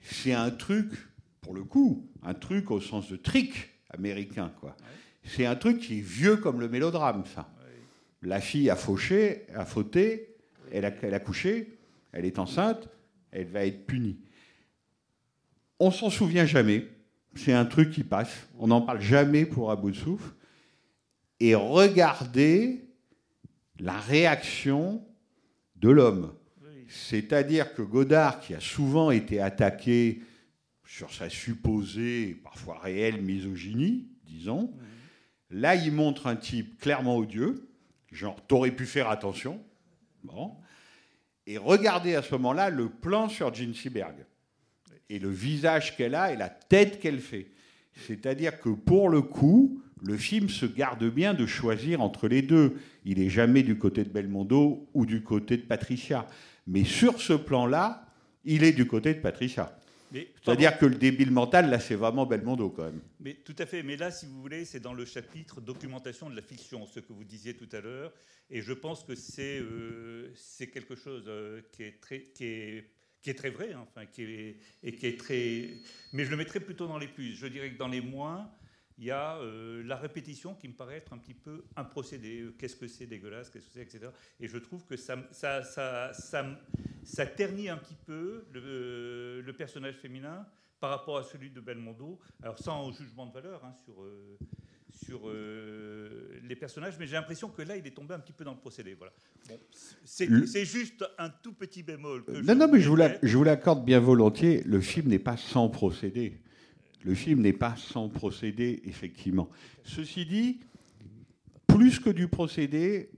A: c'est un truc, pour le coup, un truc au sens de trick américain, quoi. C'est un truc qui est vieux comme le mélodrame, ça. La fille a fauché, a fauté, elle a, couché, elle est enceinte, elle va être punie. On s'en souvient jamais. C'est un truc qui passe. On n'en parle jamais pour à bout de souffle. Et regardez la réaction de l'homme. C'est-à-dire que Godard, qui a souvent été attaqué sur sa supposée, parfois réelle misogynie, disons, là, il montre un type clairement odieux, genre, t'aurais pu faire attention. Bon. Et regardez à ce moment-là le plan sur Jean Seberg et le visage qu'elle a et la tête qu'elle fait. C'est-à-dire que pour le coup, le film se garde bien de choisir entre les deux. Il n'est jamais du côté de Belmondo ou du côté de Patricia. Mais sur ce plan-là, il est du côté de Patricia. C'est-à-dire que le débile mental, là, c'est vraiment Belmondo quand même.
I: Mais tout à fait. Mais là, si vous voulez, c'est dans le chapitre documentation de la fiction, ce que vous disiez tout à l'heure. Et je pense que c'est euh, quelque chose euh, qui est très qui est qui est très vrai, hein, enfin, qui est, et qui est très. Mais je le mettrais plutôt dans les plus. Je dirais que dans les moins, il y a euh, la répétition qui me paraît être un petit peu un procédé. Qu'est-ce que c'est dégueulasse, qu'est-ce que c'est, etc. Et je trouve que ça, ça, ça, ça, ça ternit un petit peu le, le personnage féminin par rapport à celui de Belmondo. Alors sans jugement de valeur hein, sur, euh, sur euh, les personnages, mais j'ai l'impression que là, il est tombé un petit peu dans le procédé. Voilà. Bon, c'est
A: Le-
I: juste un tout petit bémol. Que
A: Non, non, mais je vous l'accorde bien volontiers. Le film n'est pas sans procédé. Le film n'est pas sans procédé, effectivement. Ceci dit, plus que du procédé,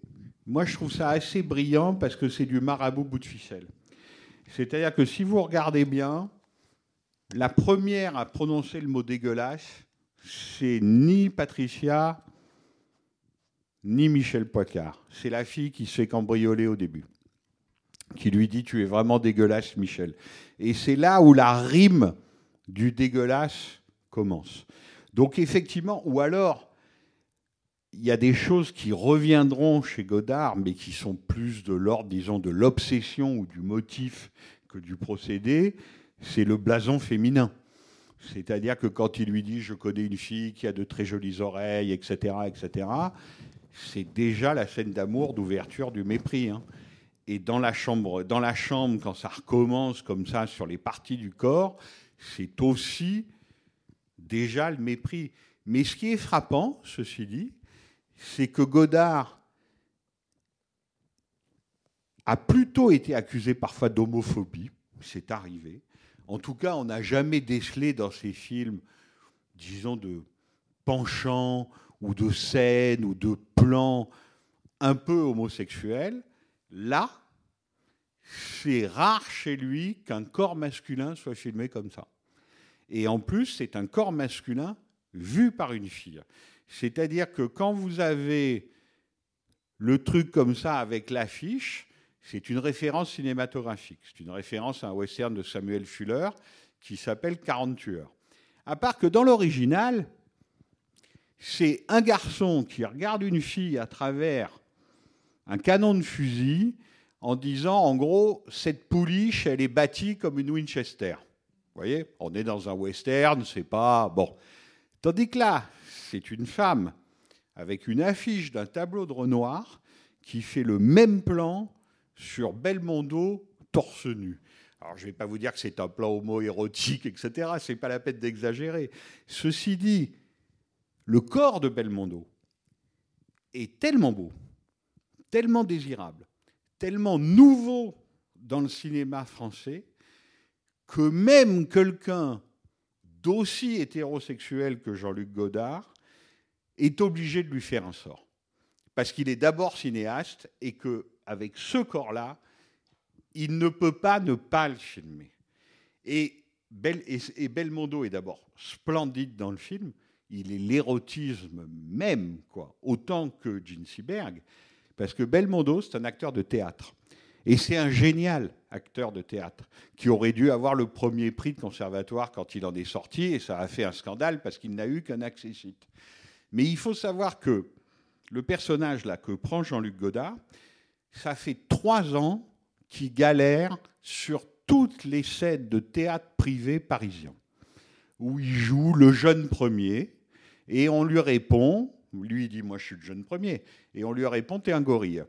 A: moi je trouve ça assez brillant parce que c'est du marabout bout de ficelle. C'est-à-dire que si vous regardez bien, la première à prononcer le mot dégueulasse, c'est ni Patricia, ni Michel Poicard. C'est la fille qui se fait cambrioler au début qui lui dit Tu es vraiment dégueulasse, Michel. Et c'est là où la rime du dégueulasse commence. Donc effectivement, ou alors, il y a des choses qui reviendront chez Godard, mais qui sont plus de l'ordre, disons, de l'obsession ou du motif que du procédé, c'est le blason féminin. C'est-à-dire que quand il lui dit je connais une fille qui a de très jolies oreilles, etc., etc., c'est déjà la scène d'amour, d'ouverture, du mépris. hein. Et dans la chambre, dans la chambre, quand ça recommence comme ça sur les parties du corps, c'est aussi déjà le mépris. Mais ce qui est frappant, ceci dit, c'est que Godard a plutôt été accusé parfois d'homophobie, c'est arrivé. En tout cas, on n'a jamais décelé dans ses films, disons, de penchants ou de scènes ou de plans un peu homosexuels. Là, c'est rare chez lui qu'un corps masculin soit filmé comme ça. Et en plus, c'est un corps masculin vu par une fille. C'est-à-dire que quand vous avez le truc comme ça avec l'affiche, c'est une référence cinématographique. C'est une référence à un western de Samuel Fuller qui s'appelle 40 tueurs. À part que dans l'original, c'est un garçon qui regarde une fille à travers un canon de fusil en disant, en gros, cette pouliche, elle est bâtie comme une Winchester. Vous voyez, on est dans un western, c'est pas bon. Tandis que là, c'est une femme avec une affiche d'un tableau de Renoir qui fait le même plan sur Belmondo torse nu. Alors, je ne vais pas vous dire que c'est un plan homo-érotique, etc. C'est pas la peine d'exagérer. Ceci dit, le corps de Belmondo est tellement beau, tellement désirable, tellement nouveau dans le cinéma français que même quelqu'un d'aussi hétérosexuel que Jean-Luc Godard est obligé de lui faire un sort. Parce qu'il est d'abord cinéaste et que avec ce corps-là, il ne peut pas ne pas le filmer. Et, Bel, et, et Belmondo est d'abord splendide dans le film, il est l'érotisme même, quoi, autant que Gene Seberg, parce que Belmondo, c'est un acteur de théâtre. Et c'est un génial acteur de théâtre qui aurait dû avoir le premier prix de conservatoire quand il en est sorti, et ça a fait un scandale parce qu'il n'a eu qu'un accessite. Mais il faut savoir que le personnage là que prend Jean-Luc Godard, ça fait trois ans qu'il galère sur toutes les scènes de théâtre privé parisien, où il joue le jeune premier, et on lui répond, lui dit moi je suis le jeune premier, et on lui répond t'es un gorille.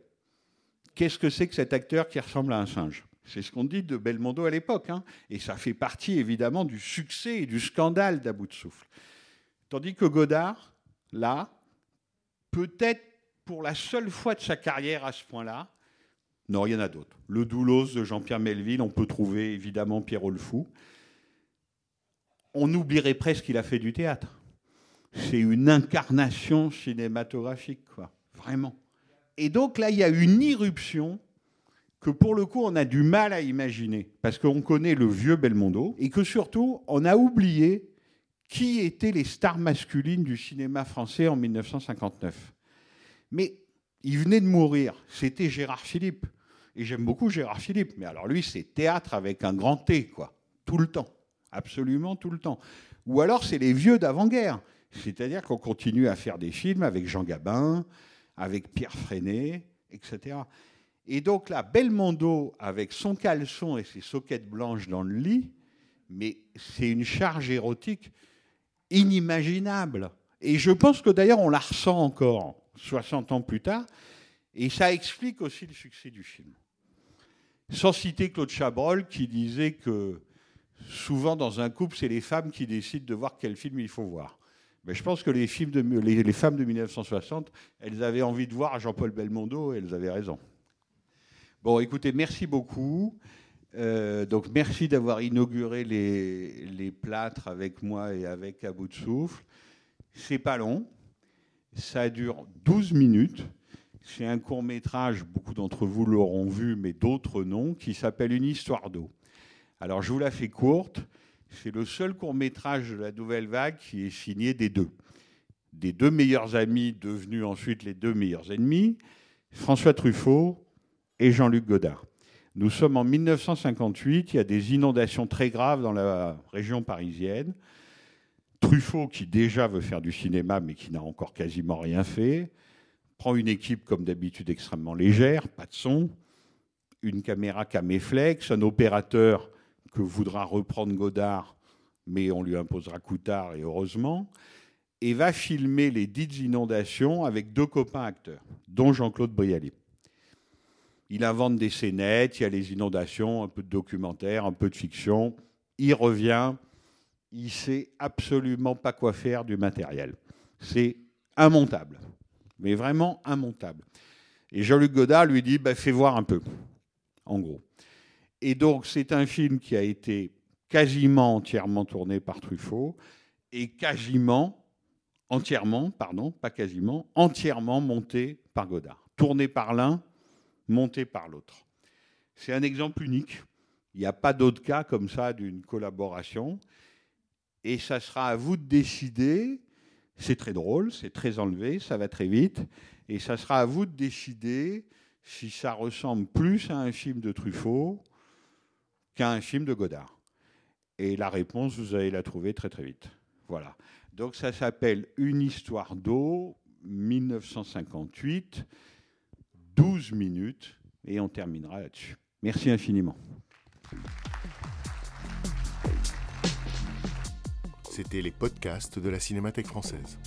A: Qu'est-ce que c'est que cet acteur qui ressemble à un singe? C'est ce qu'on dit de Belmondo à l'époque, hein et ça fait partie évidemment du succès et du scandale d'à bout de souffle. Tandis que Godard, là, peut-être pour la seule fois de sa carrière à ce point-là, non, il y en a d'autres. Le Doulos de Jean-Pierre Melville, on peut trouver évidemment Pierrot le Fou. On oublierait presque qu'il a fait du théâtre. C'est une incarnation cinématographique, quoi. Vraiment. Et donc là, il y a une irruption que pour le coup, on a du mal à imaginer, parce qu'on connaît le vieux Belmondo, et que surtout, on a oublié qui étaient les stars masculines du cinéma français en 1959. Mais il venait de mourir, c'était Gérard Philippe. Et j'aime beaucoup Gérard Philippe, mais alors lui, c'est théâtre avec un grand T, quoi, tout le temps, absolument tout le temps. Ou alors, c'est les vieux d'avant-guerre, c'est-à-dire qu'on continue à faire des films avec Jean Gabin, avec Pierre Freinet, etc. Et donc là, Belmondo, avec son caleçon et ses soquettes blanches dans le lit, mais c'est une charge érotique inimaginable. Et je pense que d'ailleurs, on la ressent encore 60 ans plus tard, et ça explique aussi le succès du film. Sans citer Claude Chabrol, qui disait que souvent dans un couple, c'est les femmes qui décident de voir quel film il faut voir. Mais je pense que les, films les femmes de 1960, elles avaient envie de voir Jean-Paul Belmondo et elles avaient raison. Bon, écoutez, merci beaucoup. Euh, donc, merci d'avoir inauguré les, les, plâtres avec moi et avec à bout de souffle. C'est pas long. Ça dure 12 minutes. C'est un court métrage, beaucoup d'entre vous l'auront vu, mais d'autres non, qui s'appelle Une histoire d'eau. Alors, je vous la fais courte. C'est le seul court métrage de la nouvelle vague qui est signé des deux. Des deux meilleurs amis devenus ensuite les deux meilleurs ennemis, François Truffaut et Jean-Luc Godard. Nous sommes en 1958, il y a des inondations très graves dans la région parisienne. Truffaut, qui déjà veut faire du cinéma, mais qui n'a encore quasiment rien fait, prend une équipe comme d'habitude extrêmement légère, pas de son, une caméra caméflex, un opérateur que voudra reprendre Godard, mais on lui imposera Coutard, et heureusement, et va filmer les dites inondations avec deux copains acteurs, dont Jean-Claude Brialy. Il invente des scénettes, il y a les inondations, un peu de documentaire, un peu de fiction. Il revient, il sait absolument pas quoi faire du matériel. C'est immontable, mais vraiment immontable. Et Jean-Luc Godard lui dit bah, fais voir un peu, en gros. Et donc, c'est un film qui a été quasiment entièrement tourné par Truffaut et quasiment, entièrement, pardon, pas quasiment, entièrement monté par Godard. Tourné par l'un, monté par l'autre. C'est un exemple unique. Il n'y a pas d'autre cas comme ça d'une collaboration. Et ça sera à vous de décider. C'est très drôle, c'est très enlevé, ça va très vite. Et ça sera à vous de décider si ça ressemble plus à un film de Truffaut qu'à un film de Godard. Et la réponse, vous allez la trouver très très vite. Voilà. Donc ça s'appelle Une histoire d'eau, 1958, 12 minutes et on terminera là-dessus. Merci infiniment.
J: C'était les podcasts de la Cinémathèque française.